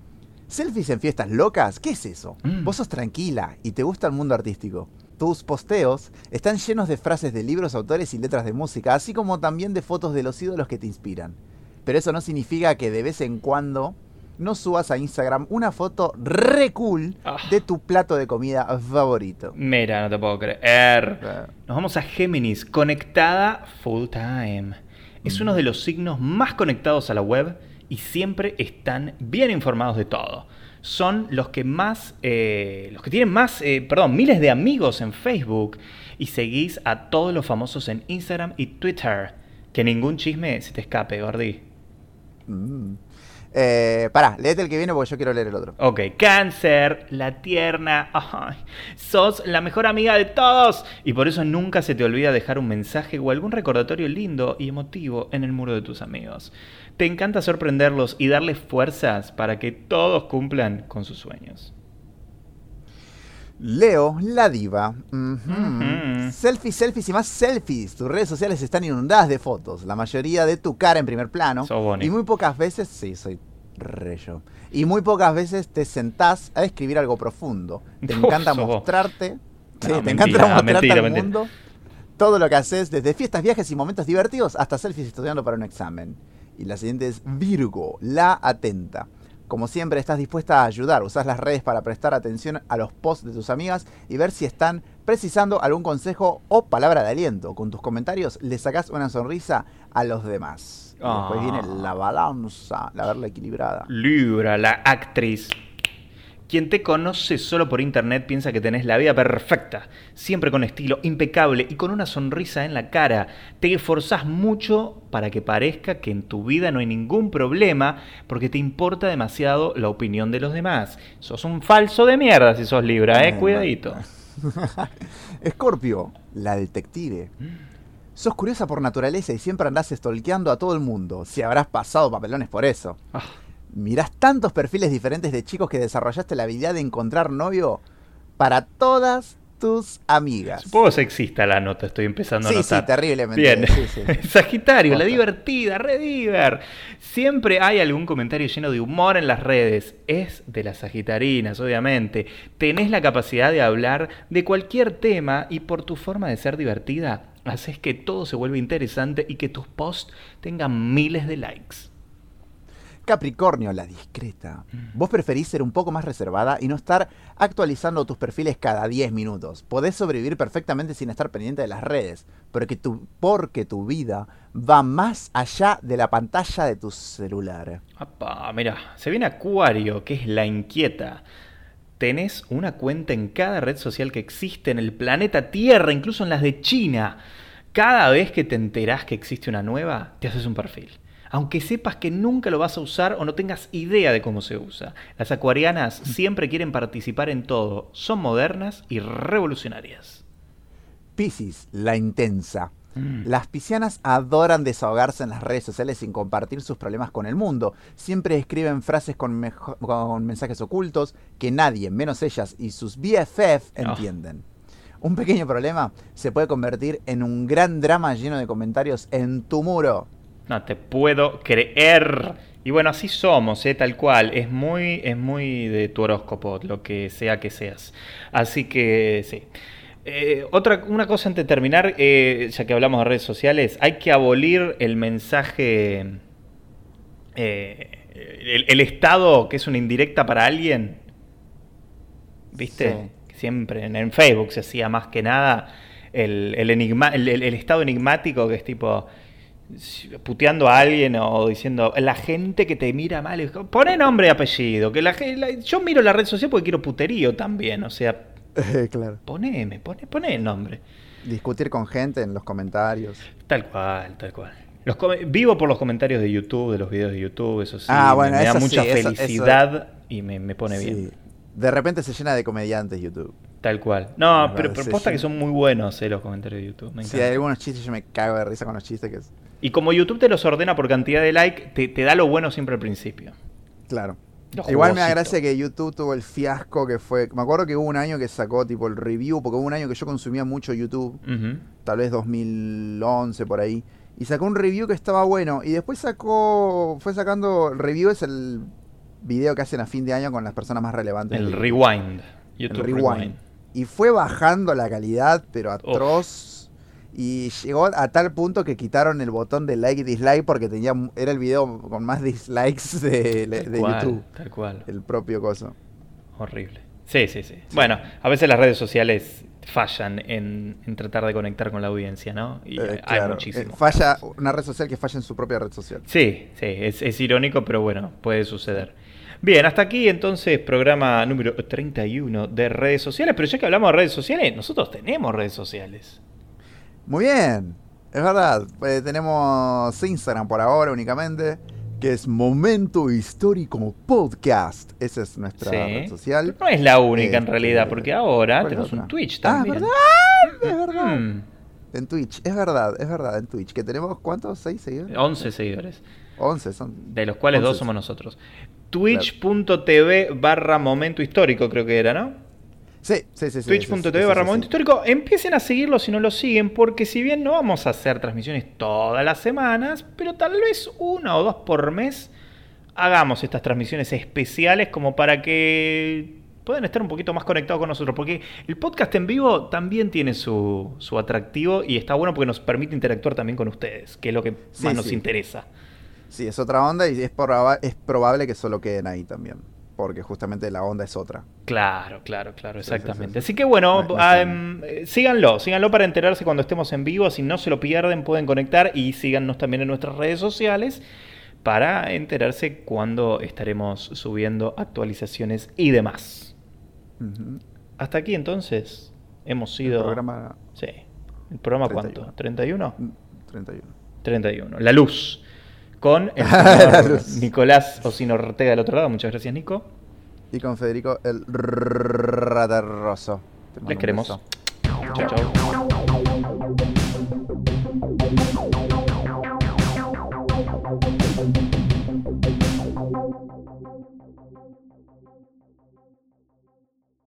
¿Selfies en fiestas locas? ¿Qué es eso? Mm. Vos sos tranquila y te gusta el mundo artístico. Tus posteos están llenos de frases de libros, autores y letras de música, así como también de fotos de los ídolos que te inspiran. Pero eso no significa que de vez en cuando no subas a Instagram una foto re cool Ah. de tu plato de comida favorito. Mira, no te puedo creer. Nos vamos a Géminis, conectada full time. Es uno de los signos más conectados a la web y siempre están bien informados de todo. Son los que más, eh, los que tienen más, eh, perdón, miles de amigos en Facebook y seguís a todos los famosos en Instagram y Twitter. Que ningún chisme se te escape, Gordy. mm. Eh, pará, léete el que viene porque yo quiero leer el otro. Ok, cáncer, la tierna, sos la mejor amiga de todos y por eso nunca se te olvida dejar un mensaje o algún recordatorio lindo y emotivo en el muro de tus amigos. Te encanta sorprenderlos y darles fuerzas para que todos cumplan con sus sueños. Leo, la diva. Selfies, selfies y más selfies. Tus redes sociales están inundadas de fotos. La mayoría de tu cara en primer plano. Bonito. Y muy pocas veces, sí, soy re yo. Y muy pocas veces te sentás a escribir algo profundo. Te encanta mostrarte. Sí, No, te mentira, encanta mostrarte mentira, al mentira. mundo. Todo lo que haces, desde fiestas, viajes y momentos divertidos hasta selfies estudiando para un examen. Y la siguiente es Virgo, la atenta. Como siempre, estás dispuesta a ayudar. Usás las redes para prestar atención a los posts de tus amigas y ver si están precisando algún consejo o palabra de aliento. Con tus comentarios le sacás una sonrisa a los demás. Después Ah. viene la balanza, la verla equilibrada. Libra, la actriz. Quien te conoce solo por internet piensa que tenés la vida perfecta, siempre con estilo, impecable y con una sonrisa en la cara. Te esforzás mucho para que parezca que en tu vida no hay ningún problema porque te importa demasiado la opinión de los demás. Sos un falso de mierda si sos Libra, eh, cuidadito. Escorpio, la detective. Sos curiosa por naturaleza y siempre andás estolqueando a todo el mundo. Si habrás pasado papelones por eso. Ah. Mirás tantos perfiles diferentes de chicos que desarrollaste la habilidad de encontrar novio para todas tus amigas. Supongo sexista la nota, estoy empezando a Sí, notar. sí, terriblemente. Bien. sí, sí. Sagitario, la divertida, rediver. Siempre hay algún comentario lleno de humor en las redes. Es de las sagitarinas, obviamente. Tenés la capacidad de hablar de cualquier tema y por tu forma de ser divertida, haces que todo se vuelva interesante y que tus posts tengan miles de likes. Capricornio, la discreta. Vos preferís ser un poco más reservada y no estar actualizando tus perfiles cada 10 minutos. Podés sobrevivir perfectamente sin estar pendiente de las redes, porque tu, porque tu vida va más allá de la pantalla de tu celular. Mira, se viene Acuario, que es la inquieta. Tenés una cuenta en cada red social que existe en el planeta Tierra, incluso en las de China. Cada vez que te enterás que existe una nueva, te haces un perfil. Aunque sepas que nunca lo vas a usar o no tengas idea de cómo se usa. Las acuarianas siempre quieren participar en todo. Son modernas y revolucionarias. Piscis, la intensa. Mm. Las piscianas adoran desahogarse en las redes sociales sin compartir sus problemas con el mundo. Siempre escriben frases con, mensajes ocultos que nadie, menos ellas y sus BFF, entienden. Un pequeño problema se puede convertir en un gran drama lleno de comentarios en tu muro. No te puedo creer. Y bueno, así somos, ¿eh? tal cual. Es muy, es muy de tu horóscopo, lo que sea que seas. Así que sí. Eh, otra, una cosa antes de terminar, eh, ya que hablamos de redes sociales, hay que abolir el mensaje, eh, el, el estado que es una indirecta para alguien. ¿Viste? Siempre en, en Facebook se hacía más que nada el, el enigma, el, el- el estado enigmático que es tipo puteando a alguien o diciendo la gente que te mira mal, pone nombre y apellido, que la, la- yo miro la red social porque quiero puterío también, o sea, claro. poneme, pone, pone el nombre. Discutir con gente en los comentarios. Tal cual, tal cual. Los vivo por los comentarios de YouTube, de los videos de YouTube, eso sí, Ah, me- bueno, me, da mucha sí, eso- eso- felicidad y me, me pone Sí. bien. De repente se llena de comediantes YouTube. Tal cual. No, Me pero, posta que sí. son muy buenos eh, los comentarios de YouTube. Me Si encanta. hay algunos chistes, yo me cago de risa con los chistes que es. Y como YouTube te los ordena por cantidad de like, te, te da lo bueno siempre al principio. Claro. Igual me da gracia que YouTube tuvo el fiasco que fue. Me acuerdo que hubo un año que sacó tipo el review, porque hubo un año que yo consumía mucho YouTube, tal vez 2011 por ahí, y sacó un review que estaba bueno, y después sacó. Fue sacando. El review es el video que hacen a fin de año con las personas más relevantes. El rewind. el YouTube rewind. rewind. Y fue bajando la calidad, pero atroz. Y llegó a tal punto que quitaron el botón de like y dislike porque tenía era el video con más dislikes de, de Tal cual, YouTube. Tal cual. El propio coso. Horrible. Sí, sí, sí. Bueno, a veces las redes sociales fallan en, en tratar de conectar con la audiencia, ¿no? Y Eh, hay claro, muchísimo. eh, falla una red social que falla en su propia red social. Sí, sí, es, es irónico, pero bueno, puede suceder. Bien, hasta aquí entonces programa número 31 de redes sociales, pero ya que hablamos de redes sociales, nosotros tenemos redes sociales. Muy bien, es verdad. eh, tenemos Instagram por ahora únicamente, que es Momento Histórico Podcast. Esa es nuestra Sí. red social. No es la única en Este, realidad, porque ahora ¿cuál es tenemos un Twitch Ah, también. ¿verdad? Es verdad. Mm, En Twitch, es verdad, es verdad, en Twitch. Que tenemos, ¿cuántos? ¿Seis seguidores? 11 seguidores, 11 son. de los cuales dos 11. somos nosotros. Twitch.tv barra momento histórico creo que era, ¿no? Sí, sí, sí. Twitch.tv barra momento histórico. Empiecen a seguirlo si no lo siguen, porque si bien no vamos a hacer transmisiones todas las semanas, pero tal vez una o dos por mes hagamos estas transmisiones especiales como para que puedan estar un poquito más conectados con nosotros. Porque el podcast en vivo también tiene su, su atractivo y está bueno porque nos permite interactuar también con ustedes, que es lo que Sí, más nos sí. interesa. Sí, es otra onda y es, proba- es probable que solo queden ahí también. Porque justamente la onda es otra. Claro, claro, claro, sí, exactamente. sí, sí. Así que bueno, No- no ah, em, eh, síganlo, síganlo para enterarse cuando estemos en vivo. Si no se lo pierden, pueden conectar y síganos también en nuestras redes sociales para enterarse cuando estaremos subiendo actualizaciones y demás. Hasta aquí entonces hemos sido... El programa... Sí. ¿El programa cuánto? ¿31? 31. 31. La luz. Con el señor Nicolás Osino Ortega del otro lado. Muchas gracias, Nico. Y con Federico el Radarroso. Les queremos. Chao, chao.